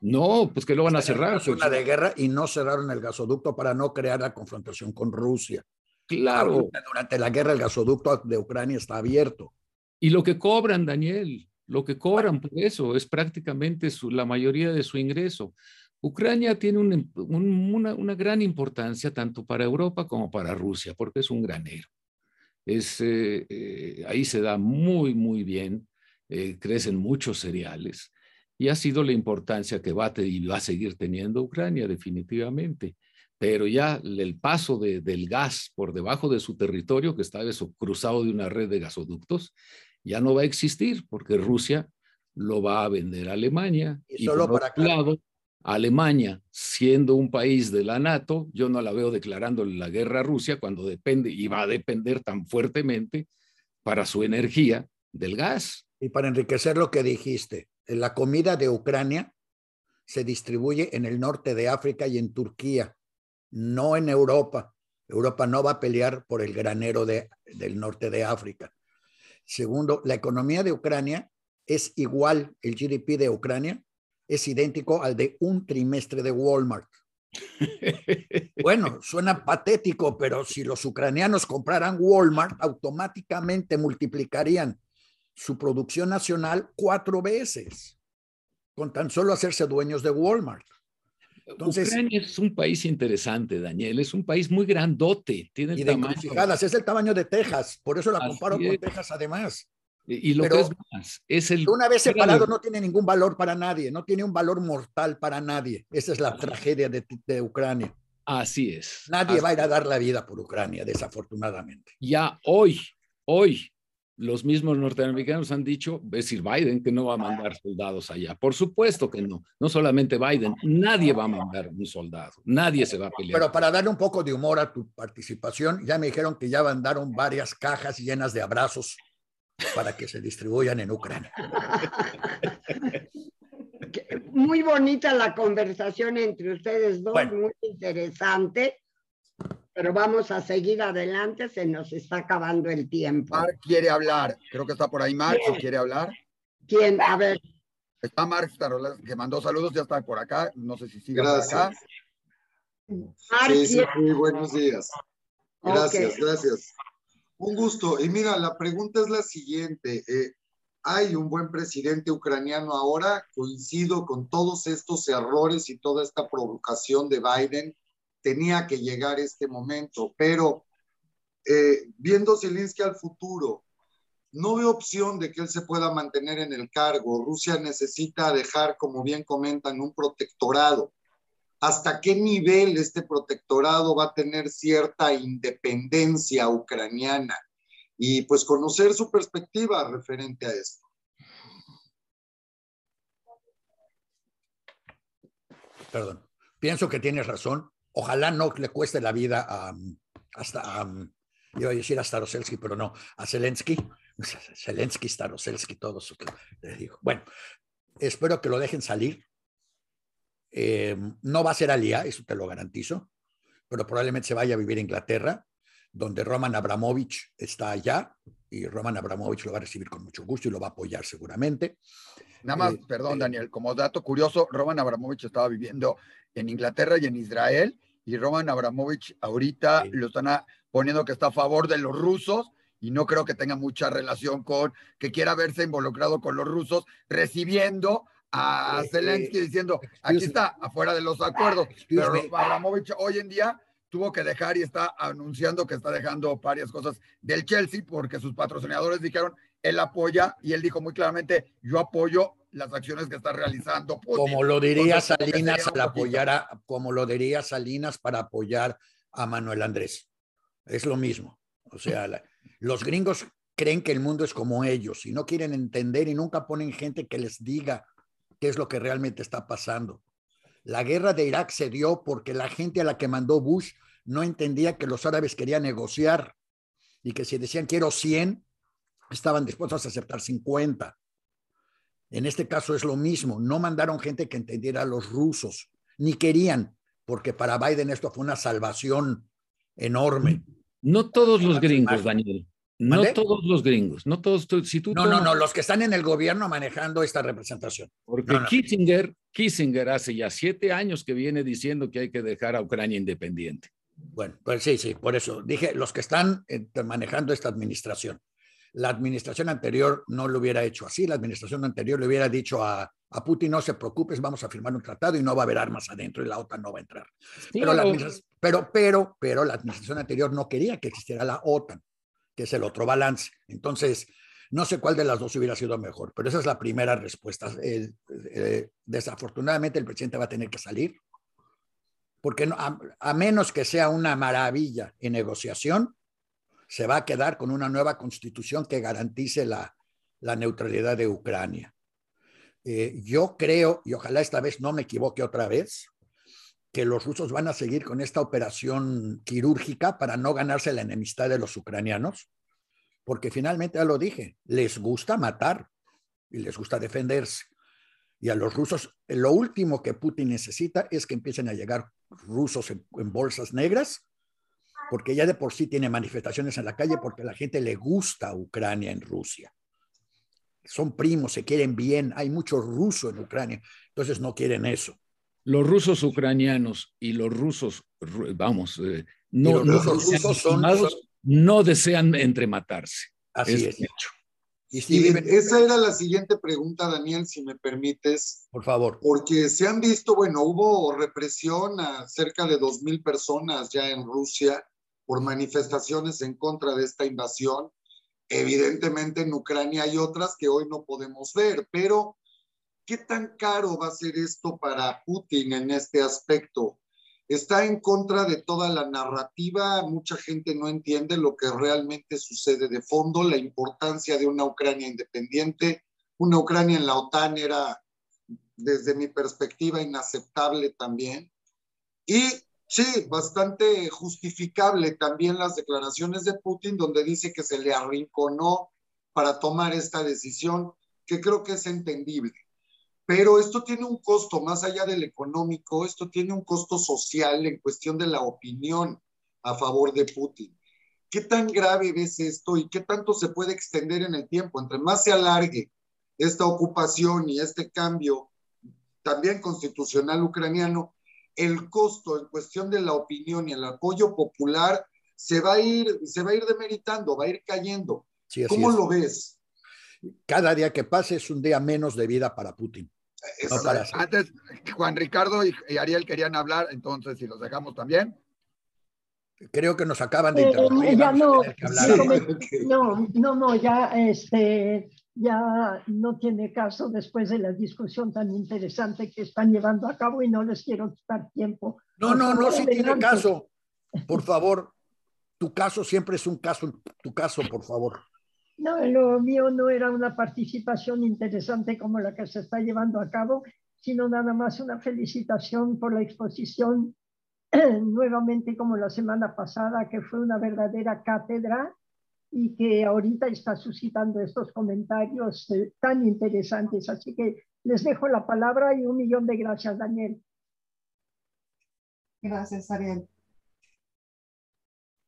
Speaker 7: No, pues que lo van a cerrar.
Speaker 5: Es una de guerra y no cerraron el gasoducto para no crear la confrontación con Rusia.
Speaker 7: Claro.
Speaker 5: Durante la guerra el gasoducto de Ucrania está abierto.
Speaker 7: Y lo que cobran, Daniel, lo que cobran por eso es prácticamente la mayoría de su ingreso. Ucrania tiene una, gran importancia tanto para Europa como para Rusia, porque es un granero. Es, eh, eh, ahí se da muy, muy bien, eh, crecen muchos cereales y ha sido la importancia que va a, y va a seguir teniendo Ucrania definitivamente. Pero ya el paso del gas por debajo de su territorio, que está eso, cruzado de una red de gasoductos, ya no va a existir porque Rusia lo va a vender a Alemania.
Speaker 5: Y, solo para
Speaker 7: lado, Alemania, siendo un país de la NATO, yo no la veo declarándole la guerra a Rusia cuando depende y va a depender tan fuertemente para su energía del gas.
Speaker 5: Y para enriquecer lo que dijiste, la comida de Ucrania se distribuye en el norte de África y en Turquía, no en Europa. Europa no va a pelear por el granero de, del norte de África. Segundo, la economía de Ucrania es igual, el GDP de Ucrania es idéntico al de un trimestre de Walmart. Bueno, suena patético, pero si los ucranianos compraran Walmart, automáticamente multiplicarían su producción nacional cuatro veces, con tan solo hacerse dueños de Walmart.
Speaker 7: Entonces, Ucrania es un país interesante, Daniel. Es un país muy grandote. Tiene
Speaker 5: y de tamaño. es el tamaño de Texas. Por eso la comparo con Texas, además.
Speaker 7: Y lo que es más, es el...
Speaker 5: Una vez separado no tiene ningún valor para nadie, no tiene un valor mortal para nadie. Esa es la tragedia de, Ucrania.
Speaker 7: Así es.
Speaker 5: Nadie va a ir a dar la vida por Ucrania, desafortunadamente.
Speaker 7: Ya hoy, hoy, los mismos norteamericanos han dicho, es decir, Biden, que no va a mandar soldados allá. Por supuesto que no. No solamente Biden, nadie va a mandar un soldado. Nadie se va a pelear.
Speaker 5: Pero para darle un poco de humor a tu participación, ya me dijeron que ya mandaron varias cajas llenas de abrazos para que se distribuyan en Ucrania.
Speaker 1: Muy bonita la conversación entre ustedes dos, muy interesante, pero vamos a seguir adelante, se nos está acabando el tiempo.
Speaker 3: Mark quiere hablar, creo que está por ahí Mark, quiere hablar.
Speaker 1: ¿Quién? A ver.
Speaker 3: Está Mark que mandó saludos, ya está por acá, no sé si sigue Gracias. por acá.
Speaker 8: sí, sí, muy buenos días. Gracias, gracias. Un gusto. Y mira, la pregunta es la siguiente. Eh, hay un buen presidente ucraniano ahora, coincido con todos estos errores y toda esta provocación de Biden, tenía que llegar este momento, pero eh, viendo Zelensky al futuro, no veo opción de que él se pueda mantener en el cargo. Rusia necesita dejar, como bien comentan, un protectorado. ¿Hasta qué nivel este protectorado va a tener cierta independencia ucraniana? Y pues conocer su perspectiva referente a esto.
Speaker 5: Perdón, pienso que tienes razón. Ojalá no le cueste la vida a, hasta, iba a decir a Staroselsky, pero no, a Zelensky, Zelensky, Staroselsky, todos, les digo. Bueno, espero que lo dejen salir. Eh, no va a ser alía, eso te lo garantizo, pero probablemente se vaya a vivir a Inglaterra, donde Roman Abramovich está allá, y Roman Abramovich lo va a recibir con mucho gusto y lo va a apoyar seguramente.
Speaker 3: Nada más, eh, perdón, eh, Daniel, como dato curioso, Roman Abramovich estaba viviendo en Inglaterra y en Israel, y Roman Abramovich ahorita lo están poniendo que está a favor de los rusos y no creo que tenga mucha relación con que quiera verse involucrado con los rusos, recibiendo a eh, Zelensky diciendo, aquí está, afuera de los acuerdos. Pero Abramovich hoy en día tuvo que dejar y está anunciando que está dejando varias cosas del Chelsea porque sus patrocinadores dijeron, él apoya y él dijo muy claramente, yo apoyo las acciones que está realizando.
Speaker 5: Como lo diría Salinas al apoyar a, como lo diría Salinas para apoyar a Manuel Andrés. Es lo mismo. O sea, los gringos creen que el mundo es como ellos y no quieren entender y nunca ponen gente que les diga qué es lo que realmente está pasando. La guerra de Irak se dio porque la gente a la que mandó Bush no entendía que los árabes querían negociar y que si decían quiero 100, estaban dispuestos a aceptar 50. En este caso es lo mismo, no mandaron gente que entendiera a los rusos, ni querían, porque para Biden esto fue una salvación enorme.
Speaker 7: No todos los gringos, Daniel. No todos los gringos, no todos. Si tú
Speaker 5: no, no, no, los que están en el gobierno manejando esta representación.
Speaker 7: Porque Kissinger, Kissinger hace ya siete años que viene diciendo que hay que dejar a Ucrania independiente.
Speaker 5: Bueno, pues sí, sí, por eso dije los que están eh, manejando esta administración. La administración anterior no lo hubiera hecho así. La administración anterior le hubiera dicho a, Putin, no se preocupes, vamos a firmar un tratado y no va a haber armas adentro y la OTAN no va a entrar. pero, la pero, pero, pero la administración anterior no quería que existiera la OTAN, que es el otro balance. Entonces, no sé cuál de las dos hubiera sido mejor, pero esa es la primera respuesta. Eh, desafortunadamente el presidente va a tener que salir, porque a menos que sea una maravilla en negociación, se va a quedar con una nueva constitución que garantice la, neutralidad de Ucrania. Eh, yo creo, y ojalá esta vez no me equivoque otra vez, que los rusos van a seguir con esta operación quirúrgica para no ganarse la enemistad de los ucranianos, porque finalmente ya lo dije, les gusta matar y les gusta defenderse. Y a los rusos, lo último que Putin necesita es que empiecen a llegar rusos en bolsas negras porque ya de por sí tiene manifestaciones en la calle porque la gente le gusta Ucrania en Rusia. Son primos, se quieren bien, hay mucho ruso en Ucrania, entonces no quieren eso.
Speaker 7: Los rusos ucranianos y los rusos, vamos, eh, no,
Speaker 5: los rusos son,
Speaker 7: no desean entrematarse.
Speaker 5: Así es.
Speaker 8: Y esa era la siguiente pregunta, Daniel, si me permites.
Speaker 5: Por favor.
Speaker 8: Porque se han visto, bueno, hubo represión a cerca de dos mil personas ya en Rusia por manifestaciones en contra de esta invasión. Evidentemente en Ucrania hay otras que hoy no podemos ver, pero ¿qué tan caro va a ser esto para Putin en este aspecto? Está en contra de toda la narrativa, mucha gente no entiende lo que realmente sucede de fondo, la importancia de una Ucrania independiente. Una Ucrania en la OTAN era, desde mi perspectiva, inaceptable también. Y Sí, bastante justificable también las declaraciones de Putin, donde dice que se le arrinconó para tomar esta decisión, que creo que es entendible. Pero esto tiene un costo más allá del económico, esto tiene un costo social en cuestión de la opinión a favor de Putin. ¿Qué tan grave ves esto y qué tanto se puede extender en el tiempo? Entre más se alargue esta ocupación y este cambio también constitucional ucraniano, el costo en cuestión de la opinión y el apoyo popular se va a ir, se va a ir demeritando, va a ir cayendo. ¿Cómo lo ves?
Speaker 5: Cada día que pase es un día menos de vida para Putin.
Speaker 3: Antes, Juan Ricardo y, Ariel querían hablar, entonces si los dejamos también.
Speaker 5: Creo que nos acaban de interrumpir.
Speaker 9: Eh, ya no, no, no, no, ya, este, ya no tiene caso después de la discusión tan interesante que están llevando a cabo y no les quiero quitar tiempo.
Speaker 5: No, no, no, sí tiene caso. Por favor, tu caso siempre es un caso, tu caso, por favor.
Speaker 9: No, lo mío no era una participación interesante como la que se está llevando a cabo, sino nada más una felicitación por la exposición nuevamente como la semana pasada, que fue una verdadera cátedra y que ahorita está suscitando estos comentarios eh, tan interesantes. Así que les dejo la palabra y un millón de gracias, Daniel.
Speaker 4: Gracias, Ariel.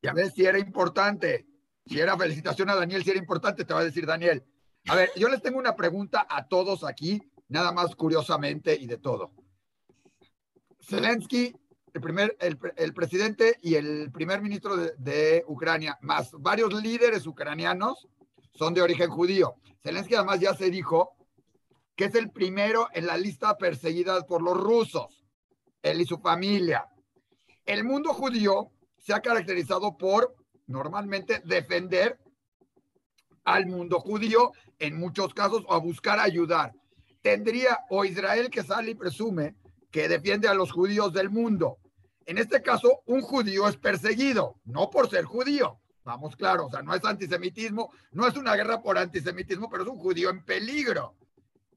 Speaker 3: Ya ves si era importante, si era felicitación a Daniel, si era importante, te va a decir Daniel. A ver, yo les tengo una pregunta a todos aquí, nada más curiosamente y de todo. Zelensky el, primer, el, presidente y el primer ministro de, Ucrania, más varios líderes ucranianos, son de origen judío. Zelensky además ya se dijo que es el primero en la lista perseguida por los rusos, él y su familia. El mundo judío se ha caracterizado por normalmente defender al mundo judío en muchos casos o a buscar ayudar. Tendría o Israel que sale y presume que defiende a los judíos del mundo. En este caso, un judío es perseguido, no por ser judío. Vamos claro, o sea, no es antisemitismo, no es una guerra por antisemitismo, pero es un judío en peligro.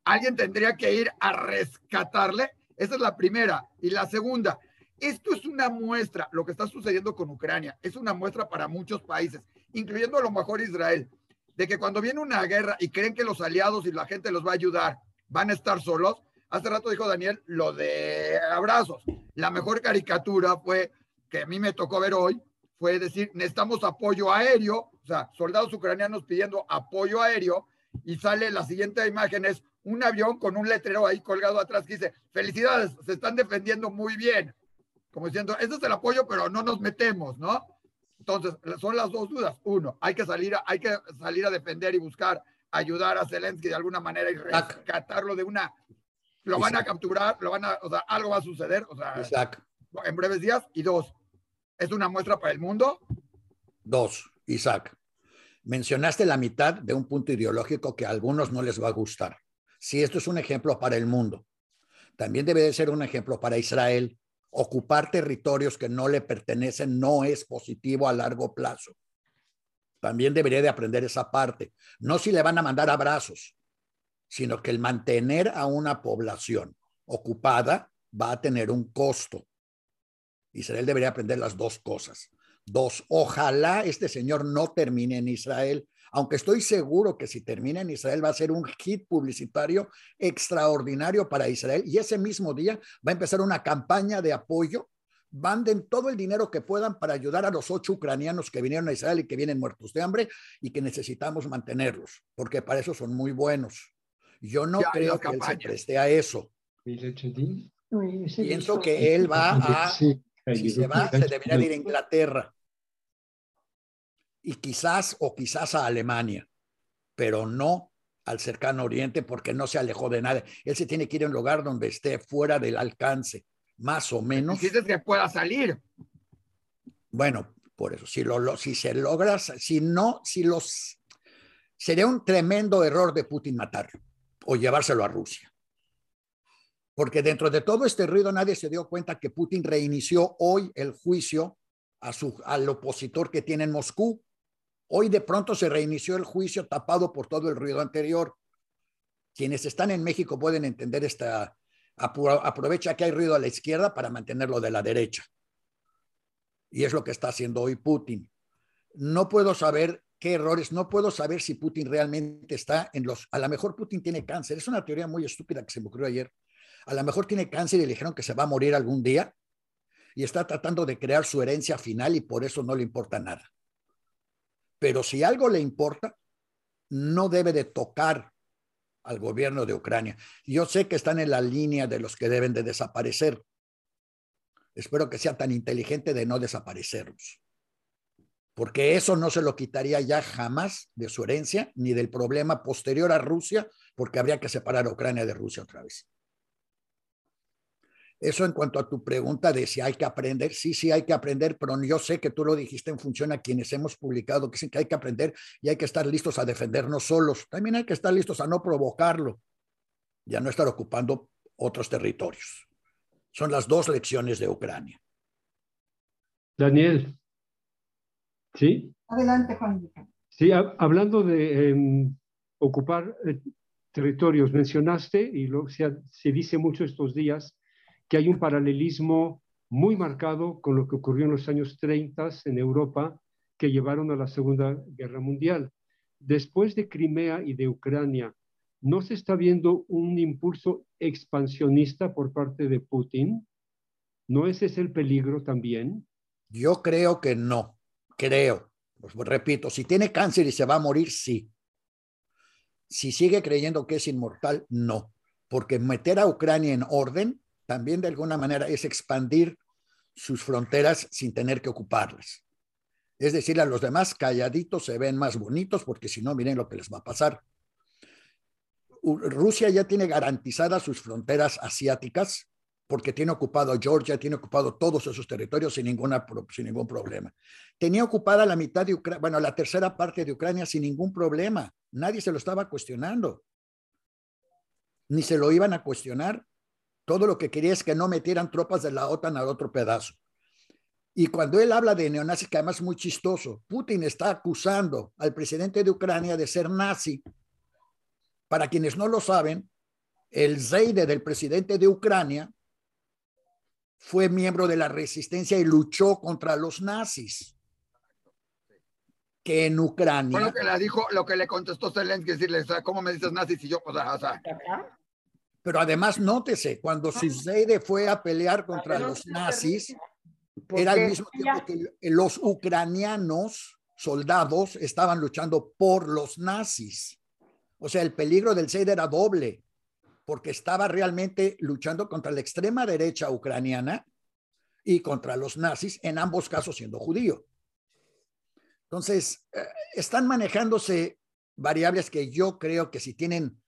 Speaker 3: Alguien tendría que ir a rescatarle. Esa es la primera. Y la segunda, esto es una muestra, lo que está sucediendo con Ucrania, es una muestra para muchos países, incluyendo a lo mejor Israel, de que cuando viene una guerra y creen que los aliados y la gente los va a ayudar, van a estar solos, Hace rato dijo Daniel lo de abrazos. La mejor caricatura fue, que a mí me tocó ver hoy, fue decir, necesitamos apoyo aéreo, o sea, soldados ucranianos pidiendo apoyo aéreo, y sale la siguiente imagen, es un avión con un letrero ahí colgado atrás que dice, felicidades, se están defendiendo muy bien. Como diciendo, ese es el apoyo, pero no nos metemos, ¿no? Entonces, son las dos dudas. Uno, hay que salir a, hay que salir a defender y buscar ayudar a Zelensky de alguna manera y rescatarlo de una lo van a capturar, lo van a, o sea, algo va a suceder, o sea,
Speaker 5: Isaac.
Speaker 3: en breves días. Y dos, ¿es una muestra para el mundo?
Speaker 5: Dos, Isaac. Mencionaste la mitad de un punto ideológico que a algunos no les va a gustar. Si esto es un ejemplo para el mundo, también debe de ser un ejemplo para Israel. Ocupar territorios que no le pertenecen no es positivo a largo plazo. También debería de aprender esa parte. No si le van a mandar abrazos, sino que el mantener a una población ocupada va a tener un costo. Israel debería aprender las dos cosas. Dos, ojalá este señor no termine en Israel, aunque estoy seguro que si termina en Israel va a ser un hit publicitario extraordinario para Israel y ese mismo día va a empezar una campaña de apoyo. Manden todo el dinero que puedan para ayudar a los ocho ucranianos que vinieron a Israel y que vienen muertos de hambre y que necesitamos mantenerlos, porque para eso son muy buenos. Yo no creo que él se preste a eso. Pienso que él va a, si se va, se debería ir a Inglaterra. Y quizás, o quizás a Alemania, pero no al cercano oriente porque no se alejó de nada. Él se tiene que ir a un lugar donde esté fuera del alcance, más o menos.
Speaker 3: Dices que pueda salir.
Speaker 5: Bueno, por eso, si, lo, si se logra, si no, si los... Sería un tremendo error de Putin matarlo o llevárselo a Rusia. Porque dentro de todo este ruido nadie se dio cuenta que Putin reinició hoy el juicio a su, al opositor que tiene en Moscú. Hoy de pronto se reinició el juicio tapado por todo el ruido anterior. Quienes están en México pueden entender esta, aprovecha que hay ruido a la izquierda para mantenerlo de la derecha. Y es lo que está haciendo hoy Putin. No puedo saber qué errores. No puedo saber si Putin realmente está en los... A lo mejor Putin tiene cáncer. Es una teoría muy estúpida que se me ocurrió ayer. A lo mejor tiene cáncer y le dijeron que se va a morir algún día y está tratando de crear su herencia final y por eso no le importa nada. Pero si algo le importa, no debe de tocar al gobierno de Ucrania. Yo sé que están en la línea de los que deben de desaparecer. Espero que sea tan inteligente de no desaparecerlos porque eso no se lo quitaría ya jamás de su herencia ni del problema posterior a Rusia, porque habría que separar a Ucrania de Rusia otra vez. Eso en cuanto a tu pregunta de si hay que aprender, sí, sí hay que aprender, pero yo sé que tú lo dijiste en función a quienes hemos publicado que dicen que hay que aprender y hay que estar listos a defendernos solos. También hay que estar listos a no provocarlo y a no estar ocupando otros territorios. Son las dos lecciones de Ucrania.
Speaker 2: Daniel. ¿Sí?
Speaker 4: Adelante, Juan.
Speaker 2: Sí, hablando de em, ocupar eh, territorios, mencionaste, y lo, se, se dice mucho estos días, que hay un paralelismo muy marcado con lo que ocurrió en los años 30 en Europa, que llevaron a la Segunda Guerra Mundial. Después de Crimea y de Ucrania, ¿no se está viendo un impulso expansionista por parte de Putin? ¿No ese es el peligro también?
Speaker 5: Yo creo que no, creo. Pues, repito, si tiene cáncer y se va a morir, sí. Si sigue creyendo que es inmortal, no. Porque meter a Ucrania en orden también de alguna manera es expandir sus fronteras sin tener que ocuparlas. Es decir, a los demás calladitos se ven más bonitos porque si no, miren lo que les va a pasar. Rusia ya tiene garantizadas sus fronteras asiáticas porque tiene ocupado Georgia, tiene ocupado todos esos territorios sin, ninguna, sin ningún problema. Tenía ocupada la mitad de Ucrania, bueno, la tercera parte de Ucrania sin ningún problema. Nadie se lo estaba cuestionando. Ni se lo iban a cuestionar todo lo que quería es que no metieran tropas de la OTAN al otro pedazo. Y cuando él habla de neonazis, que además es muy chistoso, Putin está acusando al presidente de Ucrania de ser nazi. Para quienes no lo saben, el Zeide del presidente de Ucrania fue miembro de la resistencia y luchó contra los nazis. Que en Ucrania.
Speaker 3: Bueno, que le dijo, lo que le contestó Zelensky, decirle, ¿cómo me dices nazis? Y yo, pues, o sea,
Speaker 5: pero además, nótese, cuando Suseide fue a pelear contra los nazis, era al mismo tiempo que los ucranianos, soldados, estaban luchando por los nazis. O sea, el peligro del Seide era doble, porque estaba realmente luchando contra la extrema derecha ucraniana y contra los nazis, en ambos casos siendo judío. Entonces, eh, están manejándose variables que yo creo que si tienen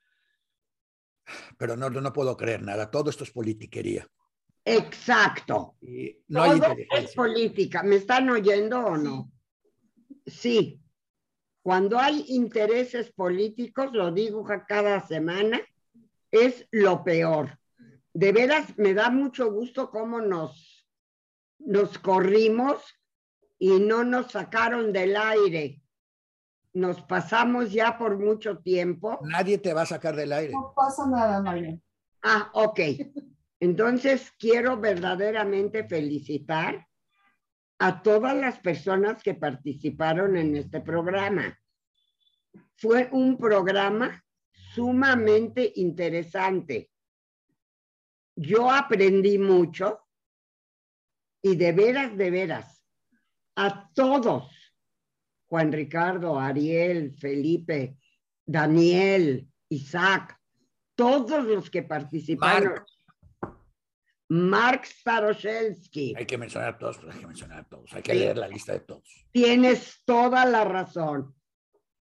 Speaker 5: pero no, no puedo creer nada. Todo esto es politiquería.
Speaker 1: Exacto. no hay es política. ¿Me están oyendo o no? Sí. Cuando hay intereses políticos, lo digo cada semana, es lo peor. De veras, me da mucho gusto cómo nos, nos corrimos y no nos sacaron del aire nos pasamos ya por mucho tiempo.
Speaker 5: Nadie te va a sacar del aire.
Speaker 4: No pasa nada, María.
Speaker 1: Ah, ok. Entonces quiero verdaderamente felicitar a todas las personas que participaron en este programa. Fue un programa sumamente interesante. Yo aprendí mucho y de veras, de veras, a todos Juan Ricardo, Ariel, Felipe, Daniel, Isaac, todos los que participaron. Mark, Staroshelsky.
Speaker 5: Hay que mencionar a todos, hay que mencionar a todos, hay que leer la lista de todos.
Speaker 1: Tienes toda la razón.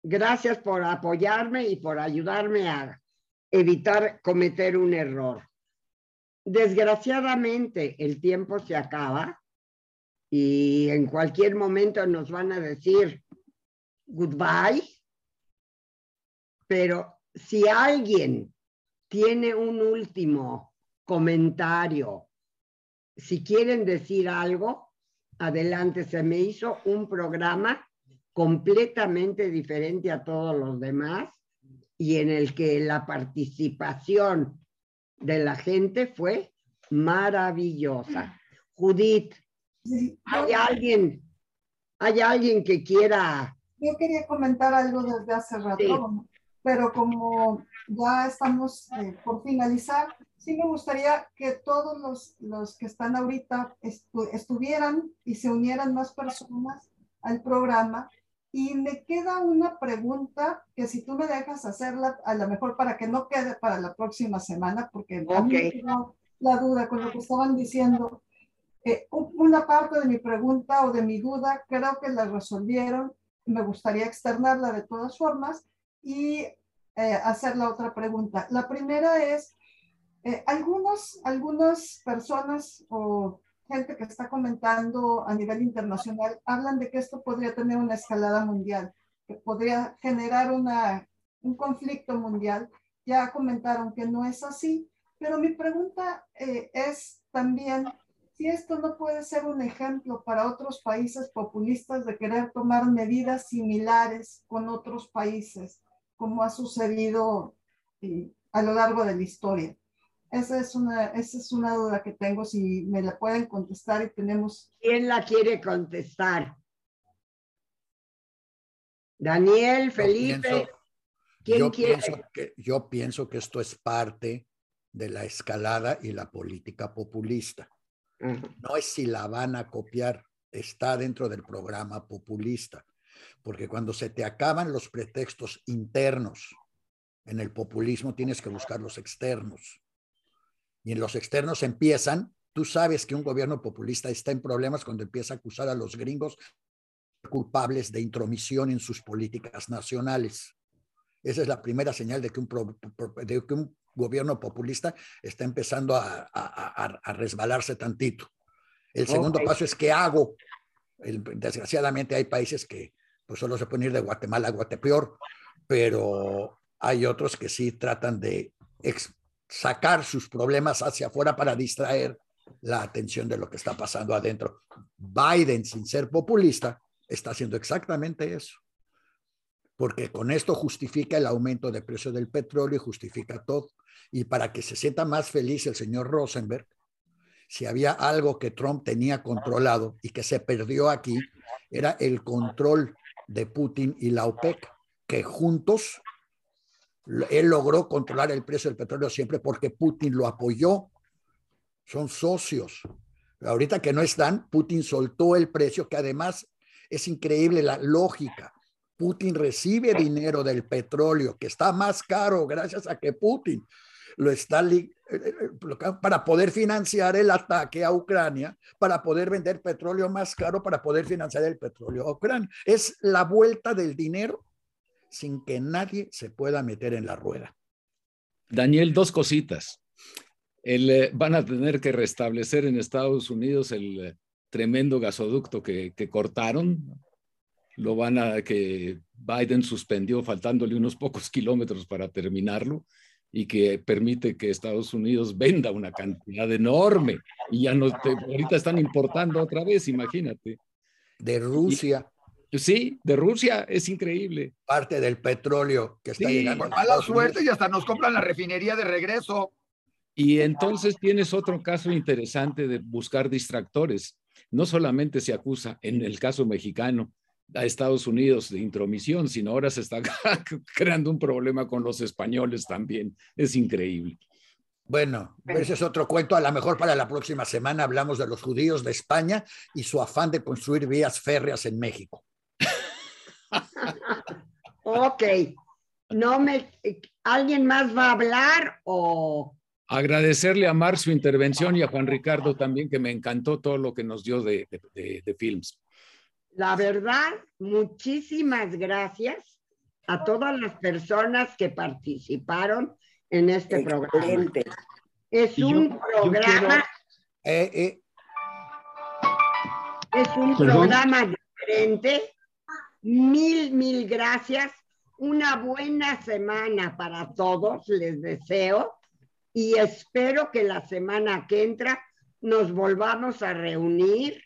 Speaker 1: Gracias por apoyarme y por ayudarme a evitar cometer un error. Desgraciadamente, el tiempo se acaba y en cualquier momento nos van a decir, goodbye, pero si alguien tiene un último comentario, si quieren decir algo, adelante, se me hizo un programa completamente diferente a todos los demás y en el que la participación de la gente fue maravillosa. Judith, ¿hay alguien, hay alguien que quiera
Speaker 4: yo quería comentar algo desde hace rato, pero como ya estamos eh, por finalizar, sí me gustaría que todos los, los que están ahorita estuvieran y se unieran más personas al programa. Y me queda una pregunta que si tú me dejas hacerla, a lo mejor para que no quede para la próxima semana, porque a mí me la duda con lo que estaban diciendo. Eh, una parte de mi pregunta o de mi duda creo que la resolvieron me gustaría externarla de todas formas y eh, hacer la otra pregunta. La primera es, Eh, algunos, algunas personas o gente que está comentando a nivel internacional hablan de que esto podría tener una escalada mundial, que podría generar una, un conflicto mundial. Ya comentaron que no es así, pero mi pregunta eh, es también si esto no puede ser un ejemplo para otros países populistas de querer tomar medidas similares con otros países, como ha sucedido eh, a lo largo de la historia. Esa es, una, esa es una duda que tengo, si me la pueden contestar y tenemos...
Speaker 1: ¿Quién la quiere contestar? Daniel, Felipe.
Speaker 5: ¿quién yo, quiere? Pienso que, yo pienso que esto es parte de la escalada y la política populista. No es si la van a copiar, está dentro del programa populista. Porque cuando se te acaban los pretextos internos en el populismo, tienes que buscar los externos y en los externos empiezan, tú sabes que un gobierno populista está en problemas cuando empieza a acusar a los gringos culpables de intromisión en sus políticas nacionales. Esa es la primera señal de que un, de que un gobierno populista está empezando a, a, resbalarse tantito. El segundo paso es ¿qué hago? desgraciadamente hay países que pues solo se pueden ir de Guatemala a Guatepeor, pero hay otros que sí tratan de sacar sus problemas hacia afuera para distraer la atención de lo que está pasando adentro. Biden, sin ser populista, está haciendo exactamente eso. Porque con esto justifica el aumento de precio del petróleo y justifica todo. Y para que se sienta más feliz el señor Rosenberg, si había algo que Trump tenía controlado y que se perdió aquí, era el control de Putin y la OPEC, que juntos él logró controlar el precio del petróleo siempre porque Putin lo apoyó. Son socios. Ahorita que no están, Putin soltó el precio, que además es increíble la lógica. Putin recibe dinero del petróleo, que está más caro gracias a que Putin lo está eh, eh, para poder financiar el ataque a Ucrania, para poder vender petróleo más caro, para poder financiar el petróleo a Ucrania. Es la vuelta del dinero sin que nadie se pueda meter en la rueda.
Speaker 7: Daniel, dos cositas. Eh, van a tener que restablecer en Estados Unidos el eh, tremendo gasoducto que, cortaron. Lo van a que Biden suspendió faltándole unos pocos kilómetros para terminarlo y que permite que Estados Unidos venda una cantidad enorme y ya no ahorita están importando otra vez, imagínate.
Speaker 5: De Rusia.
Speaker 7: Sí, de Rusia, es increíble.
Speaker 5: Parte del petróleo que está llegando.
Speaker 3: Con mala suerte y hasta nos compran la refinería de regreso.
Speaker 7: Y entonces tienes otro caso interesante de buscar distractores. No solamente se acusa, en el caso mexicano, a Estados Unidos de intromisión, sino ahora se está creando un problema con los españoles también. Es increíble.
Speaker 5: Bueno, ese es otro cuento. A lo mejor para la próxima semana hablamos de los judíos de España y su afán de construir vías férreas en México
Speaker 1: ok. No me, ¿Alguien más va a hablar o...?
Speaker 7: Agradecerle a Mar su intervención y a Juan Ricardo también, que me encantó todo lo que nos dio de, de, films.
Speaker 1: La verdad, muchísimas gracias a todas las personas que participaron en este programa. Es un programa...
Speaker 5: Eh, eh.
Speaker 1: Es un programa diferente Mil, mil gracias. Una buena semana para todos, les deseo. Y espero que la semana que entra nos volvamos a reunir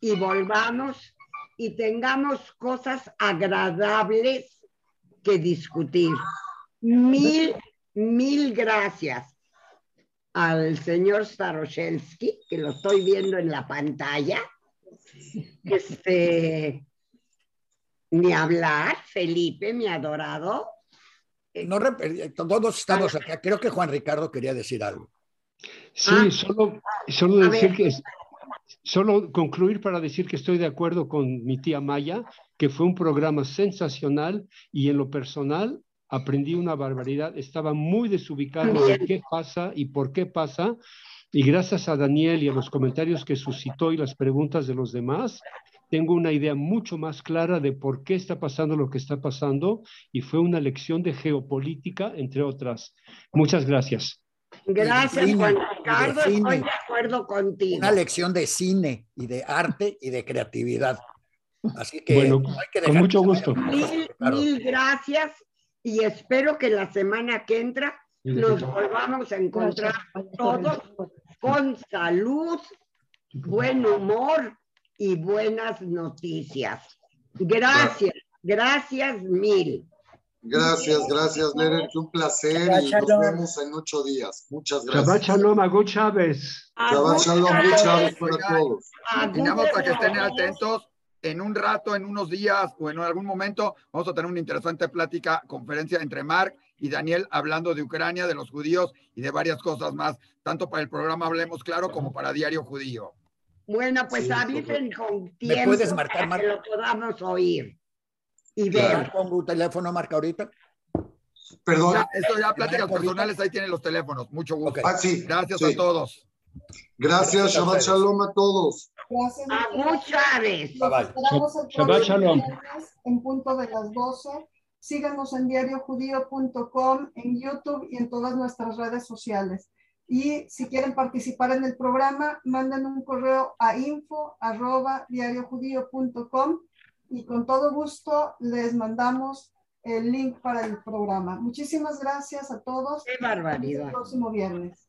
Speaker 1: y volvamos y tengamos cosas agradables que discutir. Mil, mil gracias al señor Staroshelsky, que lo estoy viendo en la pantalla. Este, ni hablar, Felipe, mi adorado.
Speaker 5: No, eh, todos estamos acá. Creo que Juan Ricardo quería decir algo.
Speaker 2: Sí, ah. solo, solo decir que solo concluir para decir que estoy de acuerdo con mi tía Maya, que fue un programa sensacional y en lo personal aprendí una barbaridad. Estaba muy desubicado de qué pasa y por qué pasa. Y gracias a Daniel y a los comentarios que suscitó y las preguntas de los demás, tengo una idea mucho más clara de por qué está pasando lo que está pasando y fue una lección de geopolítica, entre otras. Muchas gracias.
Speaker 1: Gracias, Juan Ricardo. Estoy de acuerdo contigo.
Speaker 5: Una lección de cine y de arte y de creatividad. Así que,
Speaker 2: bueno, hay que con mucho gusto.
Speaker 1: Mil, mil gracias y espero que la semana que entra nos volvamos a encontrar todos con salud, buen humor y buenas noticias. Gracias, gracias mil.
Speaker 8: Gracias, gracias, Lerer. Un placer y nos vemos en ocho días. Muchas gracias.
Speaker 2: Shabbat Shalom, Agut Chávez.
Speaker 8: Shabbat Shalom, Chávez para todos.
Speaker 3: Terminamos para que estén atentos. En un rato, en unos días o en algún momento, vamos a tener una interesante plática, conferencia entre Mark y Daniel hablando de Ucrania, de los judíos y de varias cosas más, tanto para el programa Hablemos Claro como para Diario Judío.
Speaker 1: Bueno, pues avisen con tiempo
Speaker 5: ¿Me puedes marcar,
Speaker 1: para que lo podamos oír y ver.
Speaker 5: pongo un teléfono, marca ahorita.
Speaker 8: Perdón.
Speaker 3: esto ya pláticas personales, ahí tienen los teléfonos. Mucho gusto.
Speaker 8: Ah, sí,
Speaker 3: Gracias
Speaker 8: sí.
Speaker 3: a todos.
Speaker 8: Gracias, Shabbat Shalom a todos.
Speaker 4: Gracias.
Speaker 1: A Chávez.
Speaker 4: Los esperamos el
Speaker 2: Shabbat
Speaker 4: próximo
Speaker 2: shalom.
Speaker 4: En punto de las 12. Síganos en diariojudío.com, en YouTube y en todas nuestras redes sociales. Y si quieren participar en el programa, manden un correo a info arroba diariojudío.com y con todo gusto les mandamos el link para el programa. Muchísimas gracias a todos.
Speaker 1: Qué barbaridad.
Speaker 4: Hasta el próximo viernes.